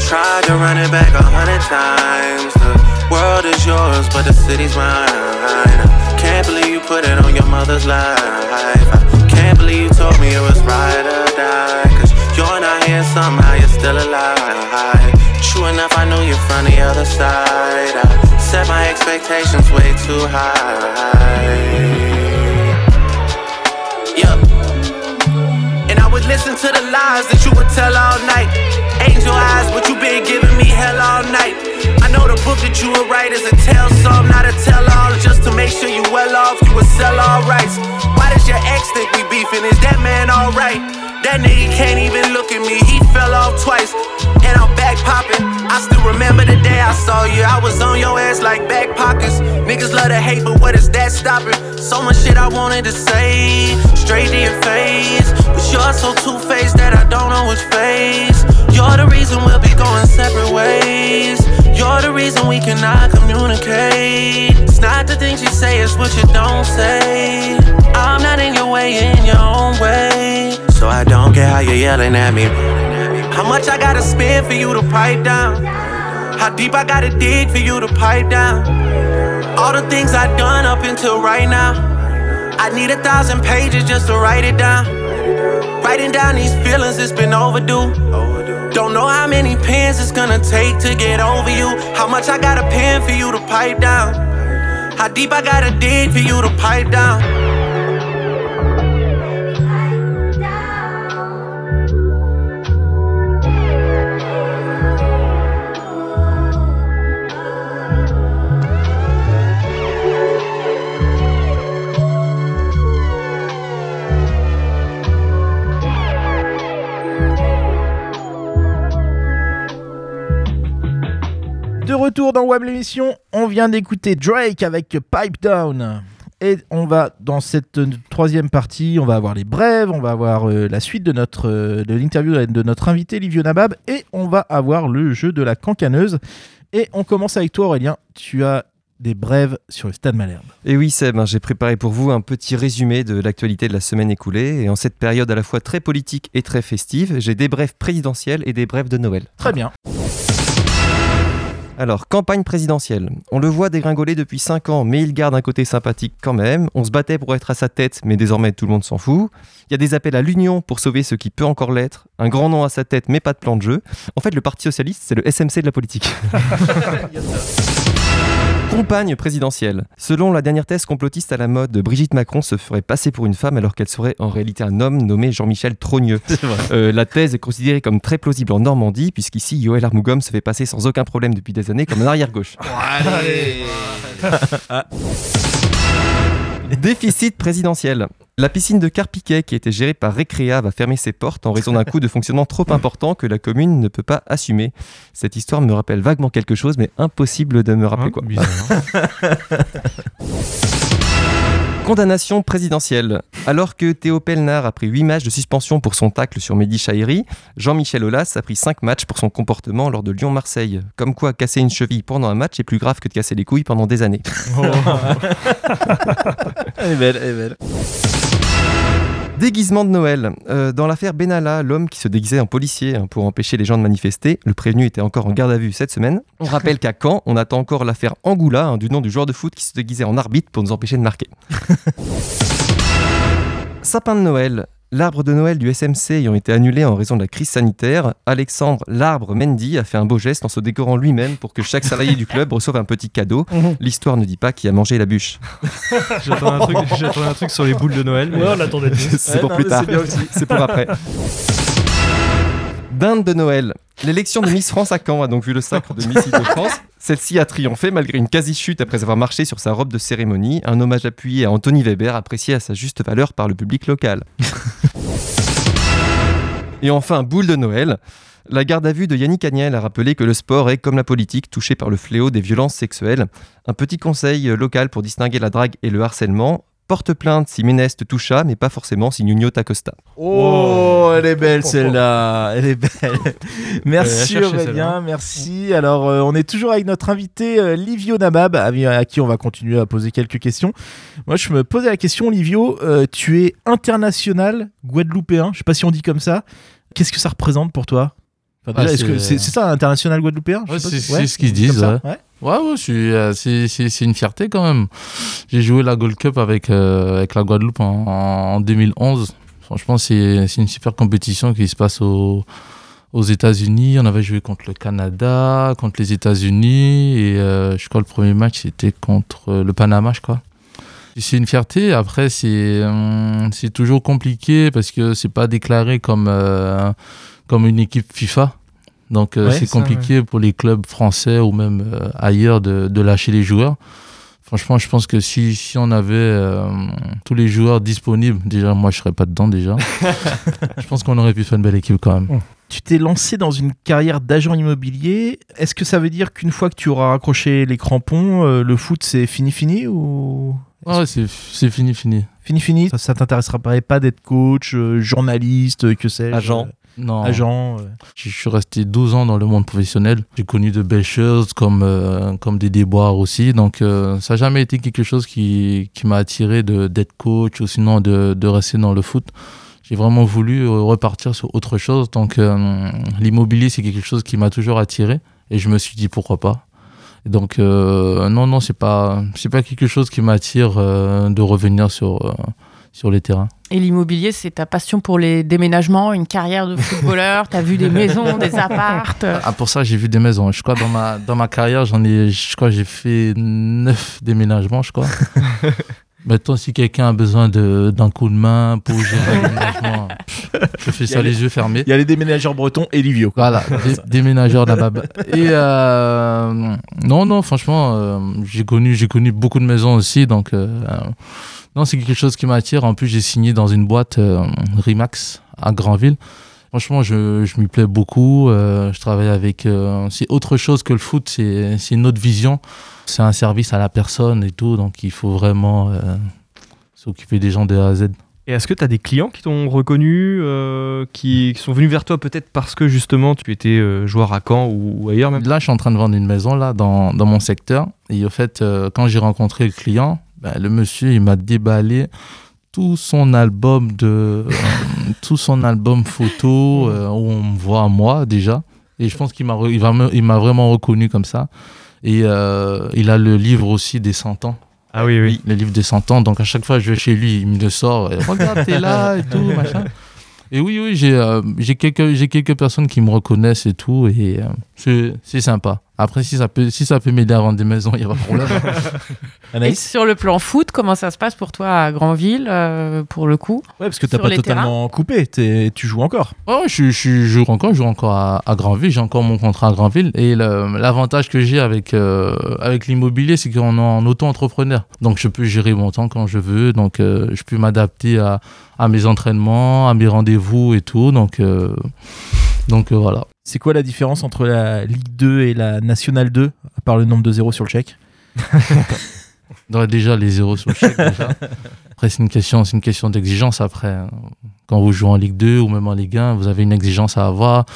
Tried to run it back a hundred times. The world is yours, but the city's mine. I can't believe you put it on your mother's life. I can't believe you told me it was ride or die. Cause you're not here, somehow you're still alive. True enough, I know you're from the other side. I set my expectations way too high. Listen to the lies that you would tell all night. Angel eyes, but you been giving me hell all night. I know the book that you would write is a tell some, not a tell all. Just to make sure you well off, you would sell all rights. Why does your ex think we beefing? Is that man alright? That nigga can't even look at me, he fell off twice. And I'm back popping. I still remember the day I saw you. I was on your ass like back pockets. Niggas love to hate, but what is that stopping? So much shit I wanted to say, straight to your face. But you're so two faced that I don't know which face. You're the reason we'll be going separate ways. You're the reason we cannot communicate. It's not the things you say, it's what you don't say. I'm not in your way, in your own way. So I don't get how you're yelling at me. How much I gotta spend for you to pipe down? How deep I gotta dig for you to pipe down? All the things I've done up until right now. I need a thousand pages just to write it down. Writing down these feelings, it's been overdue. Don't know how many pens it's gonna take to get over you. How much I gotta pen for you to pipe down. How deep I gotta dig for you to pipe down. Retour dans Web l'émission, on vient d'écouter Drake avec Pipe Down. Et on va dans cette troisième partie, on va avoir les brèves, on va avoir euh, la suite de notre euh, de l'interview de notre invité Livio Nabab et on va avoir le jeu de la cancaneuse. Et on commence avec toi Aurélien, tu as des brèves sur le Stade Malherbe. Et oui Seb, hein, j'ai préparé pour vous un petit résumé de l'actualité de la semaine écoulée. Et en cette période à la fois très politique et très festive, j'ai des brèves présidentielles et des brèves de Noël. Très bien. Alors, campagne présidentielle. On le voit dégringoler depuis 5 ans, mais il garde un côté sympathique quand même. On se battait pour être à sa tête, mais désormais tout le monde s'en fout. Il y a des appels à l'union pour sauver ce qui peut encore l'être. Un grand nom à sa tête, mais pas de plan de jeu. En fait, le Parti Socialiste, c'est le SMC de la politique. *laughs* *laughs* Compagne présidentielle. Selon la dernière thèse complotiste à la mode, Brigitte Macron se ferait passer pour une femme alors qu'elle serait en réalité un homme nommé Jean-Michel Trogneux. Euh, la thèse est considérée comme très plausible en Normandie, puisqu'ici, Yoël Armougom se fait passer sans aucun problème depuis des années comme un arrière-gauche. *laughs* *laughs* Déficit présidentiel. La piscine de Carpiquet, qui était gérée par Recrea, va fermer ses portes en raison d'un coût de fonctionnement trop important que la commune ne peut pas assumer. Cette histoire me rappelle vaguement quelque chose, mais impossible de me rappeler Hein, quoi. *laughs* Condamnation présidentielle. Alors que Théo Pelnard a pris 8 matchs de suspension pour son tacle sur Mehdi Chahiri, Jean-Michel Aulas a pris 5 matchs pour son comportement lors de Lyon-Marseille. Comme quoi, casser une cheville pendant un match est plus grave que de casser les couilles pendant des années. *laughs* Belle, elle est belle. Déguisement de Noël. Euh, dans l'affaire Benalla, l'homme qui se déguisait en policier hein, pour empêcher les gens de manifester, le prévenu était encore en garde à vue cette semaine. On *laughs* rappelle qu'à Caen, on attend encore l'affaire Angoula, hein, du nom du joueur de foot qui se déguisait en arbitre pour nous empêcher de marquer. *laughs* Sapin de Noël. L'arbre de Noël du SMC ayant été annulé en raison de la crise sanitaire, Alexandre L'arbre Mendy a fait un beau geste en se décorant lui-même pour que chaque salarié du club reçoive un petit cadeau. L'histoire ne dit pas qui a mangé la bûche. *laughs* J'attends un, un truc sur les boules de Noël. mais- Ouais, on l'attendait. *laughs* C'est Ouais, pour non, plus tard. C'est pour après. *laughs* Dinde de Noël. L'élection de Miss France à Caen a donc vu le sacre de Miss Île-de-France. *laughs* Celle-ci a triomphé malgré une quasi-chute après avoir marché sur sa robe de cérémonie. Un hommage appuyé à Anthony Weber, apprécié à sa juste valeur par le public local. *laughs* Et enfin, boule de Noël. La garde à vue de Yannick Agnel a rappelé que le sport est, comme la politique, touché par le fléau des violences sexuelles. Un petit conseil local pour distinguer la drague et le harcèlement. Porte plainte si Ménès te toucha, mais pas forcément si Nuno t'accosta. Oh, elle est belle celle-là. Elle est belle. *laughs* Merci Euh, Aurélien, celle-là. merci. Alors, euh, on est toujours avec notre invité euh, Livio Nabab, à, à qui on va continuer à poser quelques questions. Moi, je me posais la question, Livio, euh, tu es international guadeloupéen. Je sais pas si on dit comme ça. Qu'est-ce que ça représente pour toi? Enfin, Ah, c'est- ça, international guadeloupéen? Ouais, c'est ouais, ce qu'ils disent. Ouais, ouais. euh, c'est- une fierté quand même. J'ai joué la Gold Cup avec, euh, avec la Guadeloupe en, en 2011. Franchement, c'est une super compétition qui se passe au, aux États-Unis. On avait joué contre le Canada, contre les États-Unis. Et euh, je crois le premier match, c'était contre euh, le Panama, je crois. C'est une fierté. Après, c'est c'est toujours compliqué parce que c'est pas déclaré comme, euh, comme une équipe FIFA. Donc, euh, Ouais, c'est ça, compliqué pour les clubs français ou même euh, ailleurs de, de lâcher les joueurs. Franchement, je pense que si, si on avait euh, tous les joueurs disponibles, déjà, moi, je serais pas dedans déjà. *laughs* je pense qu'on aurait pu faire une belle équipe quand même. Tu t'es lancé dans une carrière d'agent immobilier. Est-ce que ça veut dire qu'une fois que tu auras raccroché les crampons, euh, le foot c'est fini fini ou Ouais, c'est fini, fini. fini fini? Ça, ça t'intéressera pas pas d'être coach, euh, journaliste, que sais-je Agent. Non. Agent. Je suis resté 12 ans dans le monde professionnel. J'ai connu de belles choses comme, euh, comme des déboires aussi. Donc, euh, ça n'a jamais été quelque chose qui, qui m'a attiré d'être coach ou sinon de, de rester dans le foot. J'ai vraiment voulu euh, repartir sur autre chose. Donc, euh, l'immobilier, c'est quelque chose qui m'a toujours attiré. Et je me suis dit pourquoi pas? Et donc, euh, non, non, c'est pas, c'est pas quelque chose qui m'attire euh, de revenir sur, sur les terrains. Et l'immobilier, c'est ta passion pour les déménagements, une carrière de footballeur, t'as vu des maisons, des appartes. Ah, pour ça, j'ai vu des maisons. Je crois dans ma, dans ma carrière, j'en ai, je crois, j'ai fait neuf déménagements, je crois. *laughs* Maintenant, si quelqu'un a besoin de- d'un coup de main pour gérer le déménagement, je fais ça a les- les yeux fermés. Il y a les déménageurs bretons et Livio. Voilà, *laughs* dé- déménageur d'Abab. Et euh, non, non, franchement, euh, j'ai connu, j'ai connu beaucoup de maisons aussi, donc euh, non, c'est quelque chose qui m'attire. En plus, j'ai signé dans une boîte euh, Remax à Granville. Franchement, je, je m'y plais beaucoup. euh, je travaille avec. euh, c'est autre chose que le foot. C'est c'est une autre vision. C'est un service à la personne et tout, donc il faut vraiment euh, s'occuper des gens de A à Z. Et est-ce que tu as des clients qui t'ont reconnu, euh, qui, qui sont venus vers toi peut-être parce que justement tu étais euh, joueur à Caen ou, ou ailleurs même? Là, je suis en train de vendre une maison là dans, dans mon secteur. Et au fait, euh, quand j'ai rencontré le client, ben, le monsieur, il m'a déballé tout son album de euh, tout son album photo euh, où on me voit moi déjà. Et je pense qu'il m'a il il m'a vraiment reconnu comme ça. Et euh, il a le livre aussi des 100 ans. Ah oui, oui. Le livre des 100 ans. Donc à chaque fois que je vais chez lui, il me le sort. Et, Regarde, t'es là et tout, *laughs* machin. Et oui, oui, j'ai euh, j'ai quelques, j'ai quelques personnes qui me reconnaissent et tout. Et c'est- c'est sympa. Après, si ça peut, si ça peut m'aider à vendre des maisons, il n'y a pas de problème. *laughs* Et sur le plan foot, comment ça se passe pour toi à Granville, euh, pour le coup Ouais, parce que t'as Sur pas totalement coupé. t'es- Tu joues encore. Ouais, je, je, je joue encore, je joue encore à, à Granville, j'ai encore mon contrat à Granville. Et le- l'avantage que j'ai avec, euh, avec l'immobilier, c'est qu'on est en auto-entrepreneur. Donc je peux gérer mon temps quand je veux, donc euh, je peux m'adapter à, à mes entraînements, à mes rendez-vous et tout. Donc, euh, donc euh, voilà. C'est quoi la différence entre la Ligue 2 et la Nationale 2, à part le nombre de zéros sur le chèque? Donc, déjà les zéros sur le chèque déjà. Après c'est une question, une question d'exigence après. Quand vous jouez en Ligue 2 ou même en Ligue 1, vous avez une exigence à avoir.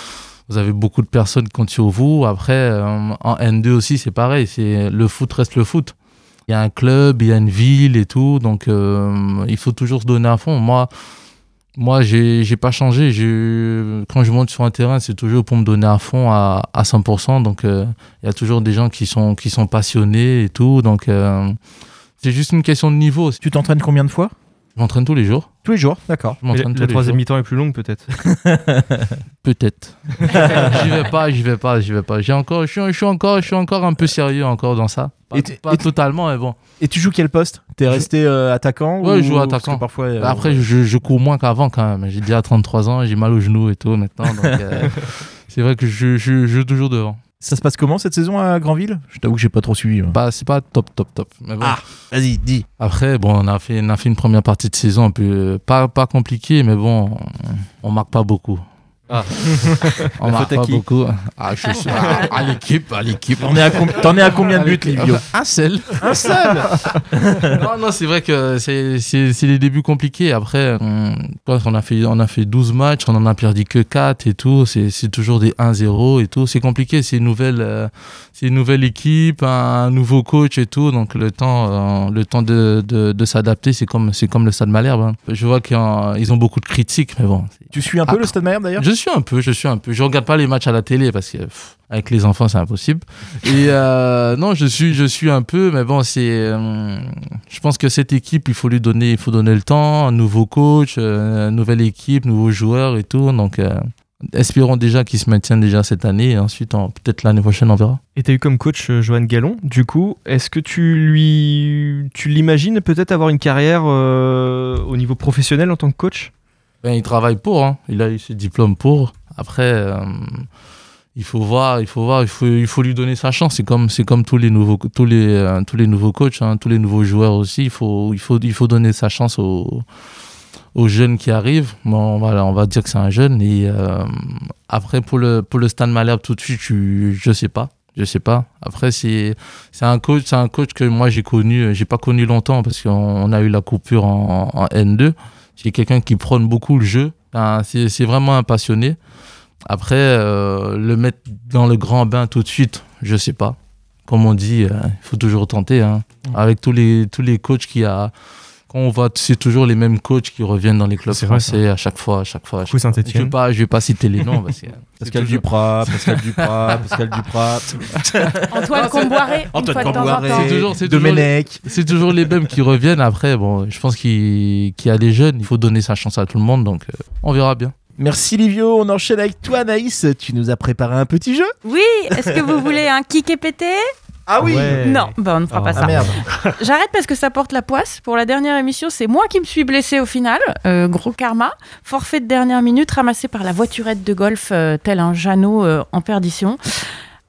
Vous avez beaucoup de personnes qui comptent sur vous. Après, euh, en N2 aussi, c'est pareil. C'est le foot reste le foot. Il y a un club, il y a une ville et tout, donc euh, il faut toujours se donner à fond. Moi, moi, j'ai j'ai pas changé. Quand je monte sur un terrain, c'est toujours pour me donner à fond à, à 100%. Donc, euh, il y a toujours des gens qui sont, qui sont passionnés et tout. Donc, euh, c'est juste une question de niveau. Tu t'entraînes combien de fois? Je m'entraîne tous les jours. Tous les jours, d'accord. Je m'entraîne La troisième mi-temps est plus longue peut-être. *laughs* Peut-être. *laughs* j'y vais pas, j'y vais pas, j'y vais pas. J'ai encore, je suis, je suis encore, je suis encore un peu sérieux encore dans ça. Pas, Et totalement, mais bon. Et tu joues quel poste? T'es resté euh, attaquant Ouais, ou- je joue attaquant. Parfois, euh, Après, je, je cours moins qu'avant quand même. J'ai déjà 33 ans, j'ai mal aux genoux et tout maintenant. Euh, *laughs* c'est vrai que je, je, je joue toujours devant. Ça se passe comment cette saison à Granville? Je t'avoue que j'ai pas trop suivi. moi. Bah, c'est pas top, top, top. Mais bon. Ah, vas-y, dis. Après, bon, on a fait, on a fait une première partie de saison un peu euh, pas, pas compliquée, mais bon, on, on marque pas beaucoup. Ah. *laughs* on marque pas qui beaucoup. Ah, je suis à, à l'équipe, à l'équipe. T'en es à, com- t'en es à combien de buts. Livio Un seul. Un seul *laughs* non, non, c'est vrai que c'est c'est- c'est les débuts compliqués. Après, on, quand on, a fait, on a fait 12 matchs, on en a perdu que 4 et tout. C'est c'est toujours des 1-0 et tout. C'est compliqué. C'est une, nouvelle, euh, c'est une nouvelle équipe, un nouveau coach et tout. Donc, le temps, euh, le temps de, de, de s'adapter, c'est comme, c'est comme le Stade Malherbe. hein. Je vois qu'ils ont, beaucoup de critiques, mais bon. Tu suis un peu le Stade Malherbe d'ailleurs? Je suis un peu, je suis un peu. Je regarde pas les matchs à la télé parce que avec les enfants c'est impossible. Et euh, non, je suis, je suis un peu, mais bon, c'est. euh, je pense que cette équipe, il faut lui donner, il faut donner le temps, un nouveau coach, euh, nouvelle équipe, nouveaux joueurs et tout. Donc, euh, Espérons déjà qu'il se maintienne déjà cette année et ensuite en- peut-être l'année prochaine on verra. Et tu as eu comme coach euh, Johan Gallon. Du coup, est-ce que tu lui, tu l'imagines peut-être avoir une carrière au niveau professionnel en tant que coach? Ben, il travaille pour, hein. il a eu ses diplômes pour. Après, euh, il faut voir, il faut voir, il faut, il faut lui donner sa chance. C'est comme, c'est comme tous les nouveaux, tous les, euh, tous les nouveaux coachs, hein, tous les nouveaux joueurs aussi. Il faut, il faut, il faut donner sa chance aux, aux jeunes qui arrivent. Bon, voilà, on va dire que c'est un jeune. Et euh, après, pour le, pour le Stade Malherbe, tout de suite, tu, je sais pas. Je sais pas. Après, c'est, c'est un coach, c'est un coach que moi j'ai connu, j'ai pas connu longtemps parce qu'on on a eu la coupure en N2. C'est quelqu'un qui prône beaucoup le jeu. C'est, vraiment un passionné. Après, euh, le mettre dans le grand bain tout de suite, je sais pas. Comme on dit, euh, il faut toujours tenter. hein. Avec tous les, tous les coachs qui a. Quand on voit, c'est toujours les mêmes coachs qui reviennent dans les clubs C'est vrai, français à chaque fois, à chaque fois. à chaque. Je vais pas, je vais pas citer les noms parce que. *laughs* Pascal toujours- Duprat, *laughs* Pascal Duprat, Pascal Duprat. *laughs* Antoine Comboiré, Antoine Comboiré. C'est toujours, c'est toujours, Domenech. c'est toujours les mêmes qui reviennent. Après, bon, je pense qu'il y a des jeunes, il faut donner sa chance à tout le monde, donc euh, on verra bien. Merci Livio, on enchaîne avec toi Anaïs. Tu nous as préparé un petit jeu? Oui, est-ce que vous voulez un kick et pété? Ah oui Ouais. Non, bah on ne fera pas Ah ça. merde. *laughs* J'arrête parce que ça porte la poisse. Pour la dernière émission, c'est moi qui me suis blessé au final. Euh, gros karma. Forfait de dernière minute ramassé par la voiturette de golf, euh, tel un Jeannot euh, en perdition.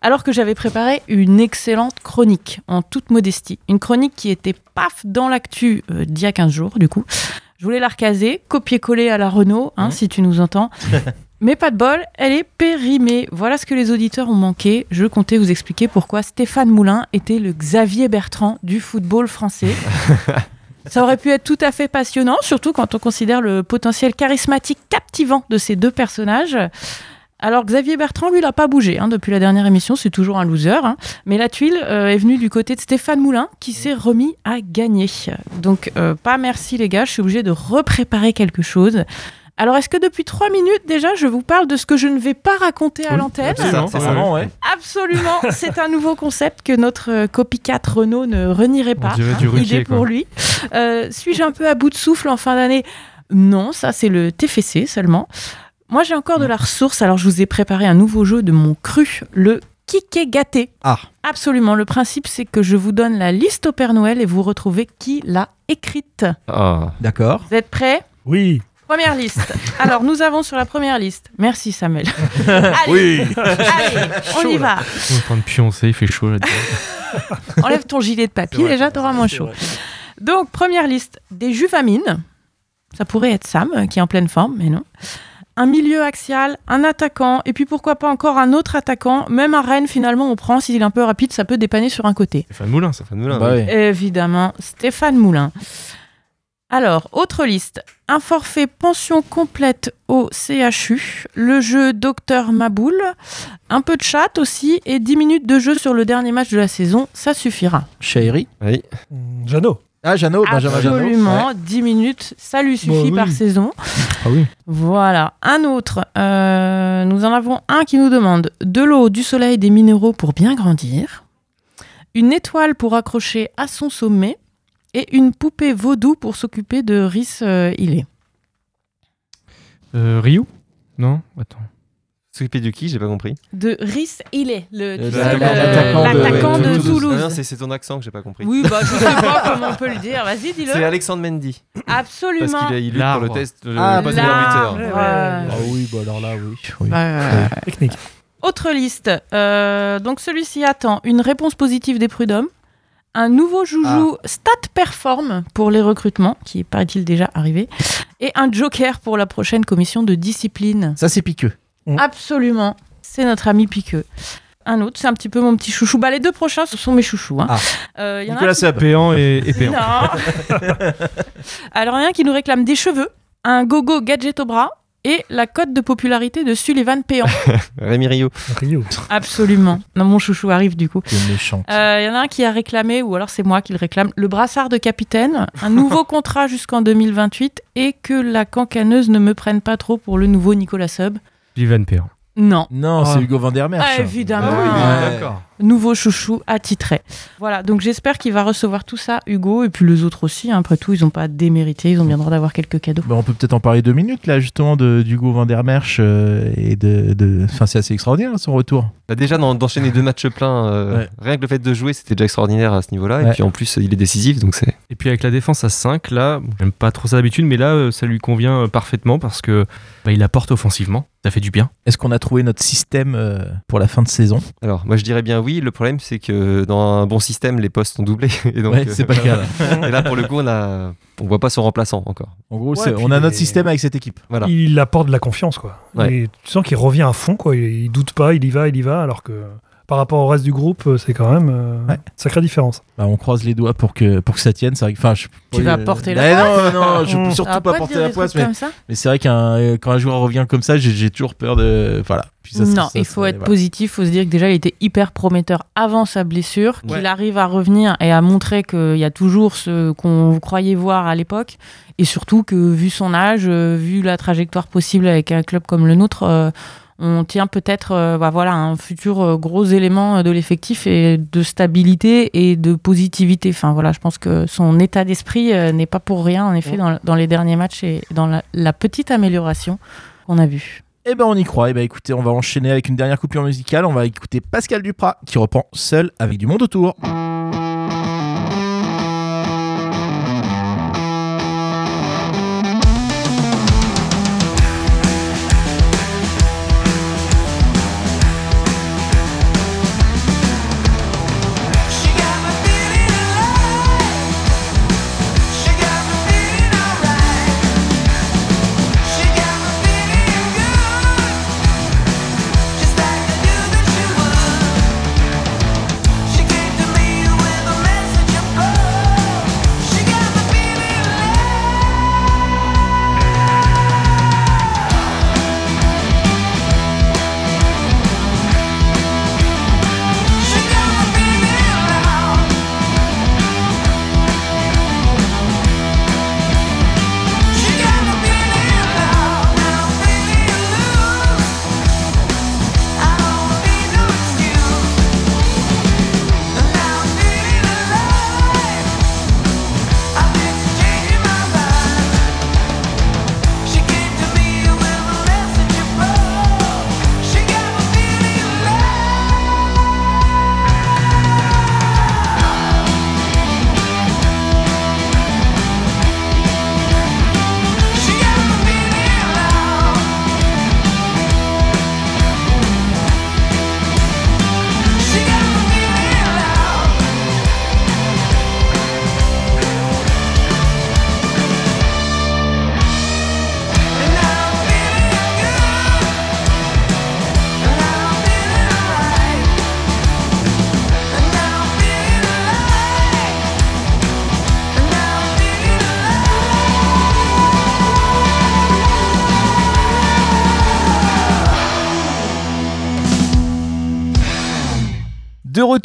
Alors que j'avais préparé une excellente chronique, en toute modestie. Une chronique qui était paf dans l'actu euh, d'il y a 15 jours, du coup. Je voulais la recaser, copier-coller à la Renault, hein, si tu nous entends. *laughs* Mais pas de bol, elle est périmée. Voilà ce que les auditeurs ont manqué. Je comptais vous expliquer pourquoi Stéphane Moulin était le Xavier Bertrand du football français. *laughs* Ça aurait pu être tout à fait passionnant, surtout quand on considère le potentiel charismatique captivant de ces deux personnages. Alors Xavier Bertrand, lui, il n'a pas bougé hein, depuis la dernière émission, c'est toujours un loser. hein. Mais la tuile euh, est venue du côté de Stéphane Moulin, qui s'est remis à gagner. Donc euh, pas merci les gars, je suis obligée de repréparer quelque chose. Alors est-ce que depuis trois minutes déjà, je vous parle de ce que je ne vais pas raconter à Oui, l'antenne absolument. C'est vraiment, ouais. Absolument, c'est un nouveau concept que notre euh, copycat Renault ne renierait pas. On dirait du Idée Ruquier, quoi. pour lui. Euh, Suis-je un peu à bout de souffle en fin d'année? Non, ça c'est le TFC seulement. Moi j'ai encore de la ressource, alors je vous ai préparé un nouveau jeu de mon cru, le Kiké gâté. Ah. Absolument, le principe c'est que je vous donne la liste au Père Noël et vous retrouvez qui l'a écrite. Ah. D'accord. Vous êtes prêts? Oui. Première liste. Alors, nous avons sur la première liste. Merci Samuel. Allez, *laughs* Oui. allez, on y va. On est en train de pioncer, il fait chaud là-dedans. *laughs* Enlève ton gilet de papier, déjà, t'auras moins chaud. Donc, première liste, des juvamines. Ça pourrait être Sam, euh, qui est en pleine forme, mais non. Un milieu axial, un attaquant, et puis pourquoi pas encore un autre attaquant. Même un Rennes, finalement, on prend. S'il est un peu rapide, ça peut dépanner sur un côté. Stéphane Moulin. Stéphane Moulin, Bah oui. Évidemment, Stéphane Moulin. Alors, autre liste. Un forfait pension complète au CHU, le jeu Docteur Maboul, un peu de chat aussi, et 10 minutes de jeu sur le dernier match de la saison, ça suffira. Chéri. Oui. Mm, Jeannot. Ah, Jeannot, Benjamin Jeannot. Absolument, 10 minutes, ça lui suffit Bah oui. par saison. Ah oui. Voilà, un autre. euh, nous en avons un qui nous demande de l'eau, du soleil, des minéraux pour bien grandir, une étoile pour accrocher à son sommet et une poupée vaudou pour s'occuper de Rhys euh, Hillet. Euh, Ryu? Non? Attends. S'occuper de qui? J'ai pas compris. De Rhys Le- sais, l'attaquant de- de, de Toulouse. Ah c'est c'est ton accent que j'ai pas compris. oui, bah je sais pas *laughs* comment on peut le dire. Vas-y, C'est dis-le. Alexandre Mendy. Parce Absolument. qu'il a- il lutte pour le test le Ah, de l'arbre. l'arbitre. Ouais. Ah oui, bah alors là, oui. Technique. Autre liste. Euh, donc celui-ci attend une réponse positive des prud'hommes, un nouveau joujou Stat Perform pour les recrutements, qui est paraît-il déjà arrivé, et un joker pour la prochaine commission de discipline. Ça, c'est piqueux. Absolument. C'est notre ami Piqueux. Un autre, c'est un petit peu mon petit chouchou. Bah, les deux prochains, ce sont mes chouchous. hein. Ah. Euh, y en a un Nicolas qui- Sub. Péant et, et Péant. Non. *laughs* Alors, il y en a un qui nous réclame des cheveux, un gogo gadget au bras et la cote de popularité de Sullivan Péant. *laughs* Rémi Rio. Rio. Absolument. Non, mon chouchou arrive du coup. C'est méchant. Euh, Il y en a un qui a réclamé, ou alors c'est moi qui le réclame, le brassard de capitaine, un nouveau *laughs* contrat jusqu'en 2028 et que la cancaneuse ne me prenne pas trop pour le nouveau Nicolas Sub. Sullivan Péant. Non. Non, Ah. c'est Hugo Van der Merch. Ah, évidemment. Ouais. D'accord. Nouveau chouchou attitré. Voilà, donc j'espère qu'il va recevoir tout ça, Hugo, et puis les autres aussi. hein. Après tout, ils n'ont pas démérité, ils ont bien le droit d'avoir quelques cadeaux. Bah, on peut peut-être en parler deux minutes là justement de d'Hugo Van der Merch euh, et de, de... Enfin c'est assez extraordinaire son retour. Bah, déjà, d'en- d'enchaîner deux matchs pleins, euh, Ouais. rien que le fait de jouer, c'était déjà extraordinaire à ce niveau-là. Ouais. Et puis en plus, il est décisif, donc c'est. Et puis avec la défense à 5, là, j'aime pas trop ça d'habitude, mais là, euh, ça lui convient parfaitement parce que bah, il apporte offensivement. Ça fait du bien. Est-ce qu'on a trouvé notre système euh, pour la fin de saison? Alors, moi, je dirais bien oui. Le problème, c'est que dans un bon système, les postes sont doublés. *laughs* Et donc, Ouais, euh, c'est pas le cas. Là. *laughs* Et là, pour le coup, on a, on voit pas son remplaçant encore. En gros, Ouais, on a notre les- système avec cette équipe. Voilà. Il apporte de la confiance, quoi. Ouais. Et tu sens qu'il revient à fond, quoi. Il, il doute pas, il y va, il y va, alors que par rapport au reste du groupe, euh, c'est quand même euh, Ouais. sacrée différence. Bah, on croise les doigts pour que pour que ça tienne. C'est vrai que- Enfin, je... Tu vas euh, porter la Mais Non, non, je *laughs* peux surtout pas te porter la poisse, mais, c'est vrai qu'un euh, quand un joueur revient comme ça, j'ai toujours peur de voilà. Puis ça, ça- non, ça- il faut ça- être voilà. positif, il faut se dire que déjà il était hyper prometteur avant sa blessure, qu'il arrive à revenir et à montrer qu'il y a toujours ce qu'on croyait voir à l'époque, et surtout que vu son âge, euh, vu la trajectoire possible avec un club comme le nôtre, euh, on tient peut-être euh, bah voilà, un futur euh, gros élément de l'effectif et de stabilité et de positivité. Enfin voilà, je pense que son état d'esprit euh, n'est pas pour rien en effet dans, dans les derniers matchs et dans la, la petite amélioration qu'on a vue. Eh ben on y croit. Eh ben écoutez, on va enchaîner avec une dernière coupure musicale. On va écouter Pascal Duprat qui reprend seul avec du monde autour.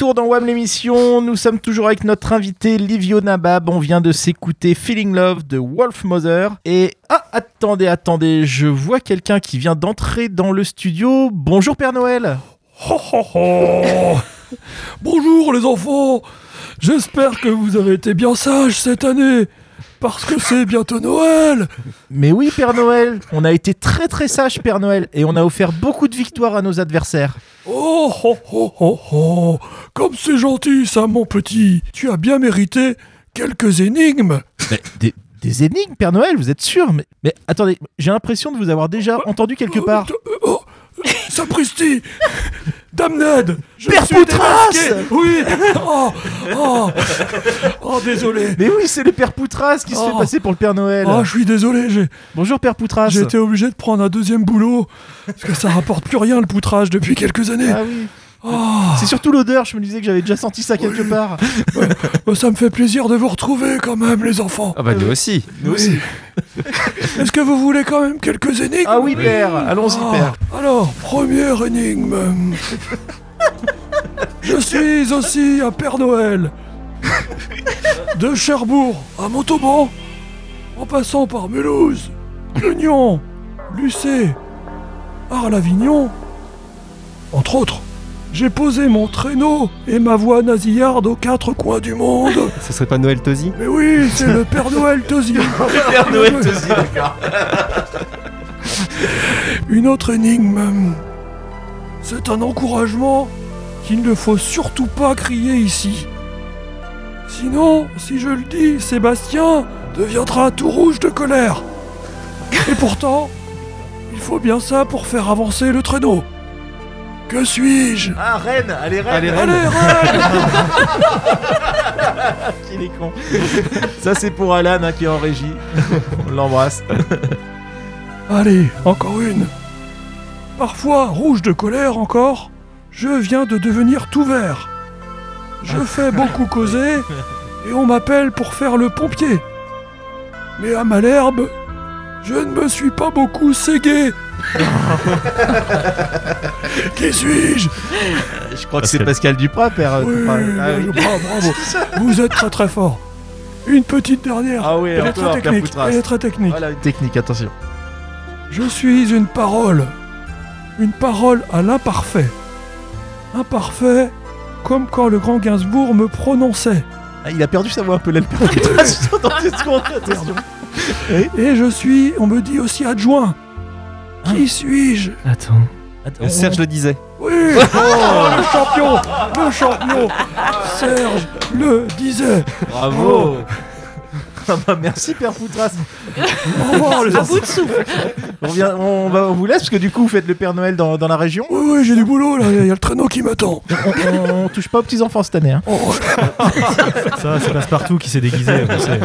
Dans WAM l'émission, nous sommes toujours avec notre invité Livio Nabab. On vient de s'écouter Feeling Love de Wolf Mother. Et ah, attendez, attendez, je vois quelqu'un qui vient d'entrer dans le studio. Bonjour Père Noël. Bonjour les enfants J'espère que vous avez été bien sages cette année parce que c'est bientôt Noël. Mais oui Père Noël, on a été très très sage Père Noël et on a offert beaucoup de victoires à nos adversaires. Oh, oh, oh, oh, oh. Comme c'est gentil ça mon petit. Tu as bien mérité quelques énigmes. Mais des, des énigmes Père Noël, vous êtes sûr mais, mais attendez, j'ai l'impression de vous avoir déjà entendu quelque part. Euh, oh, Sapristi Dame Ned je Père suis Poutras. Oui oh, oh, oh, désolé Mais oui, c'est le Père Poutras qui se Oh. fait passer pour le Père Noël. Oh, je suis désolé, j'ai Bonjour Père Poutras. j'ai été obligé de prendre un deuxième boulot parce que ça rapporte plus rien le poutrage depuis quelques années. Ah oui. Oh, C'est surtout l'odeur, je me disais que j'avais déjà senti ça quelque part. *laughs* oh, ça me fait plaisir de vous retrouver quand même, les enfants. Ah bah nous aussi. Nous aussi. *laughs* Est-ce que vous voulez quand même quelques énigmes Ah oui, Père, allons-y, Ah, Père. Alors, première énigme. *laughs* Je suis aussi un Père Noël. De Cherbourg à Montauban, en passant par Mulhouse, Union, Lucé, Arles-Avignon Entre autres, j'ai posé mon traîneau et ma voix nasillarde aux quatre coins du monde. *laughs* Ce serait pas Noël Tozy Mais oui, c'est le Père Noël Tozy. *laughs* Le Père Noël Tozy, d'accord. *laughs* Une autre énigme. C'est un encouragement qu'il ne faut surtout pas crier ici. Sinon, si je le dis, Sébastien deviendra tout rouge de colère. Et pourtant, il faut bien ça pour faire avancer le traîneau. Que suis-je? Ah, Rennes Allez, Rennes Allez, Allez, Rennes *laughs* Qu'il est con. Ça, c'est pour Alan hein, qui est en régie. On l'embrasse. Allez, encore une. Parfois, rouge de colère encore, je viens de devenir tout vert. Je fais beaucoup causer et on m'appelle pour faire le pompier. Mais à Malherbe, je ne me suis pas beaucoup ségué. *laughs* Qui suis-je? Je crois que c'est Pascal Duprat, père. Oui, Duprat. Ah oui. bravo, *laughs* bravo. Vous êtes très très fort. Une petite dernière. Ah oui, Elle est très technique. Elle est très technique. Voilà une technique, attention. Je suis une parole. Une parole à l'imparfait. Imparfait, comme quand le grand Gainsbourg me prononçait. Ah, il a perdu sa voix un peu là, le *laughs* dans Et je suis, on me dit aussi adjoint. Qui suis-je? Attends. Attends, Euh, Serge le disait. Oui Oh, *laughs* le champion Le champion Serge le disait Bravo Ah bah merci Père Poutras *laughs* Au revoir les À enfants bout de souffle. on, revient- on, va, on vous laisse parce que du coup vous faites le Père Noël dans, dans la région. Oui, oui, j'ai du boulot là, il y a le traîneau qui m'attend. On, on touche pas aux petits enfants cette année. Hein. Oh, Ça, c'est Passepartout qui s'est déguisé. on sait.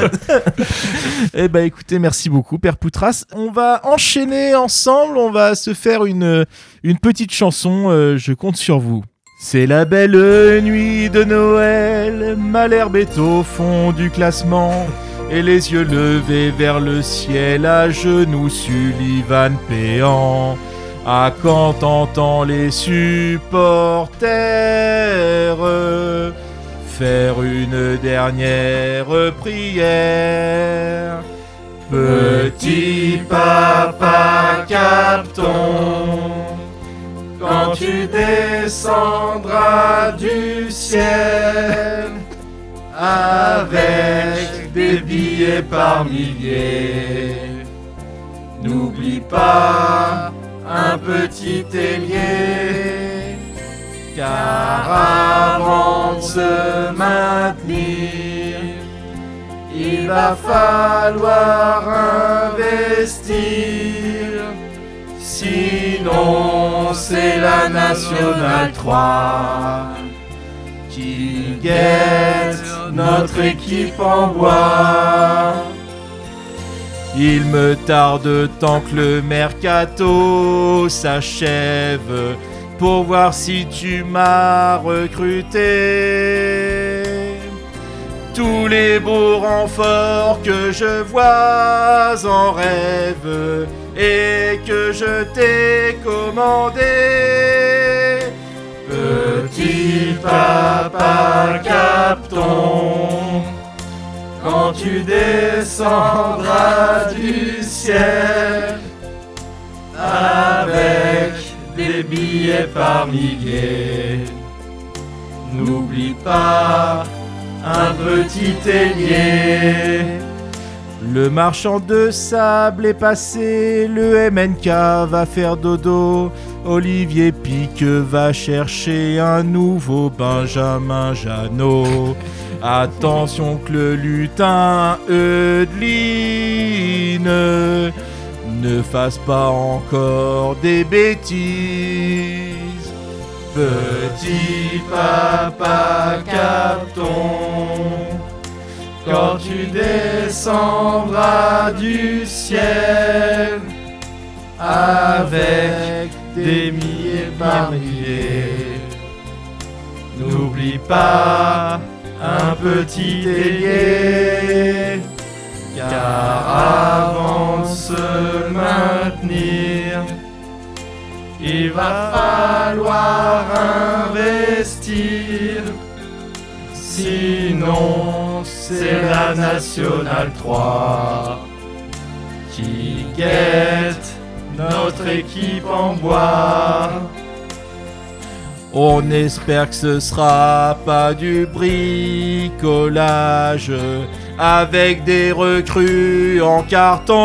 Eh bah écoutez, merci beaucoup Père Poutras. On va enchaîner ensemble, on va se faire une, une petite chanson, euh, je compte sur vous. C'est la belle nuit de Noël, Malherbe est au fond du classement. Les yeux levés vers le ciel, à genoux Sullivan péant. À quand t'entends les supporters faire une dernière prière? Petit papa capton, quand tu descendras du ciel avec des billets par milliers, n'oublie pas un petit ailier, car avant de se maintenir, il va falloir investir. Sinon, c'est la Nationale 3 qui guette notre équipe en bois. Il me tarde tant que le mercato s'achève pour voir si tu m'as recruté. Tous les beaux renforts que je vois en rêve et que je t'ai commandé. Petit papa capton, quand tu descendras du ciel avec des billets par milliers, n'oublie pas un petit ailier. Le marchand de sable est passé, le MNK va faire dodo. Olivier Pique va chercher un nouveau Benjamin Janot. Attention que le lutin Eudeline ne fasse pas encore des bêtises. Petit papa capton, quand tu descendras du ciel avec des milliers par milliers, n'oublie pas un petit ailier, car avant de se maintenir, il va falloir investir. Sinon, c'est la Nationale 3 qui guette notre équipe en bois. On espère que ce sera pas du bricolage avec des recrues en carton.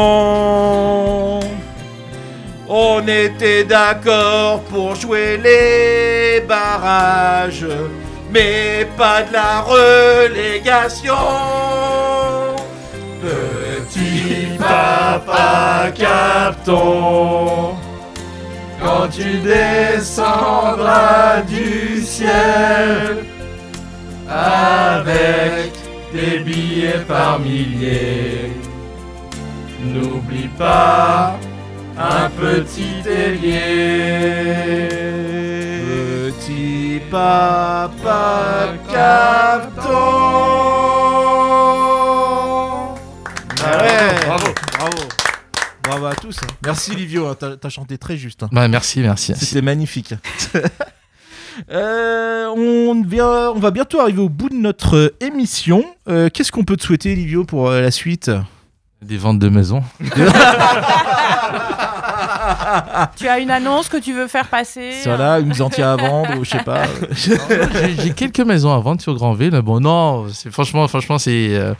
On était d'accord pour jouer les barrages, mais pas de la relégation. Petit papa capton, quand tu descendras du ciel avec des billets par milliers, n'oublie pas un petit ailier. Petit papa capton. Ah ouais, bravo, bravo. Bravo à tous. hein. Merci Livio, hein, t'as t'as chanté très juste. hein. Bah, merci, merci. C'était magnifique. *laughs* Euh, on, vient- on va bientôt arriver au bout de notre euh, émission. Euh, Qu'est-ce qu'on peut te souhaiter, Livio, pour euh, la suite? Des ventes de maisons. *laughs* *laughs* Tu as une annonce que tu veux faire passer Voilà, une Xantia à vendre, ou je sais pas. J'ai quelques maisons à vendre sur Grandville. Bon, non, franchement, franchement, c'est euh,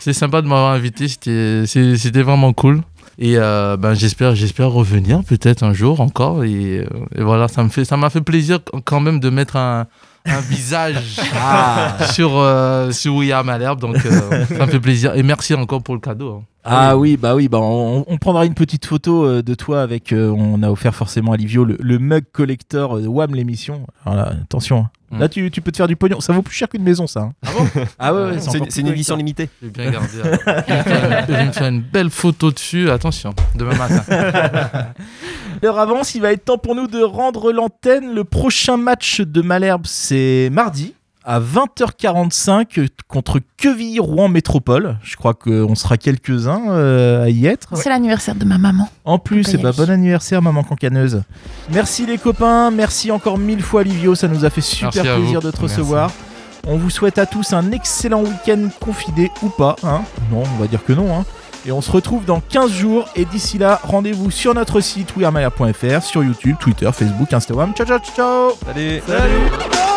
c'est sympa de m'avoir invité. C'était vraiment cool. Et euh, ben, j'espère j'espère revenir peut-être un jour encore. Et, euh, et voilà, ça me fait ça m'a fait plaisir quand même de mettre un, un visage *laughs* Ah. sur euh, sur William Malherbe. Donc euh, ça me fait plaisir. Et merci encore pour le cadeau. Hein. Ah oui, bah oui, bah on, on prendra une petite photo euh, de toi avec. euh, on a offert forcément à Livio le, le mug collector euh, de Wham l'émission. Voilà, attention. hein. Mm. Là, tu, tu peux te faire du pognon. Ça vaut plus cher qu'une maison, ça. hein. Ah bon? *laughs* Ah ouais, ouais, C'est une- édition limitée. Je vais bien garder. alors. *laughs* Je vais me faire une- je vais me faire une belle photo dessus. Attention, demain matin. *laughs* L'heure avance, il va être temps pour nous de rendre l'antenne. Le prochain match de Malherbe, c'est mardi à 20h45 contre Quevilly Rouen Métropole. Je crois qu'on sera quelques-uns euh, à y être. C'est l'anniversaire de ma maman. En plus, ben, aller. bon anniversaire, maman cancaneuse. Merci les copains, merci encore mille fois Livio, ça nous a fait super Merci plaisir de te Merci. recevoir. On vous souhaite à tous un excellent week-end confidé ou pas. Hein non, on va dire que non. Hein. Et on se retrouve dans 15 jours. Et d'ici là, rendez-vous sur notre site wearmaya.fr, sur YouTube, Twitter, Facebook, Instagram. Ciao, ciao, ciao Allez. Salut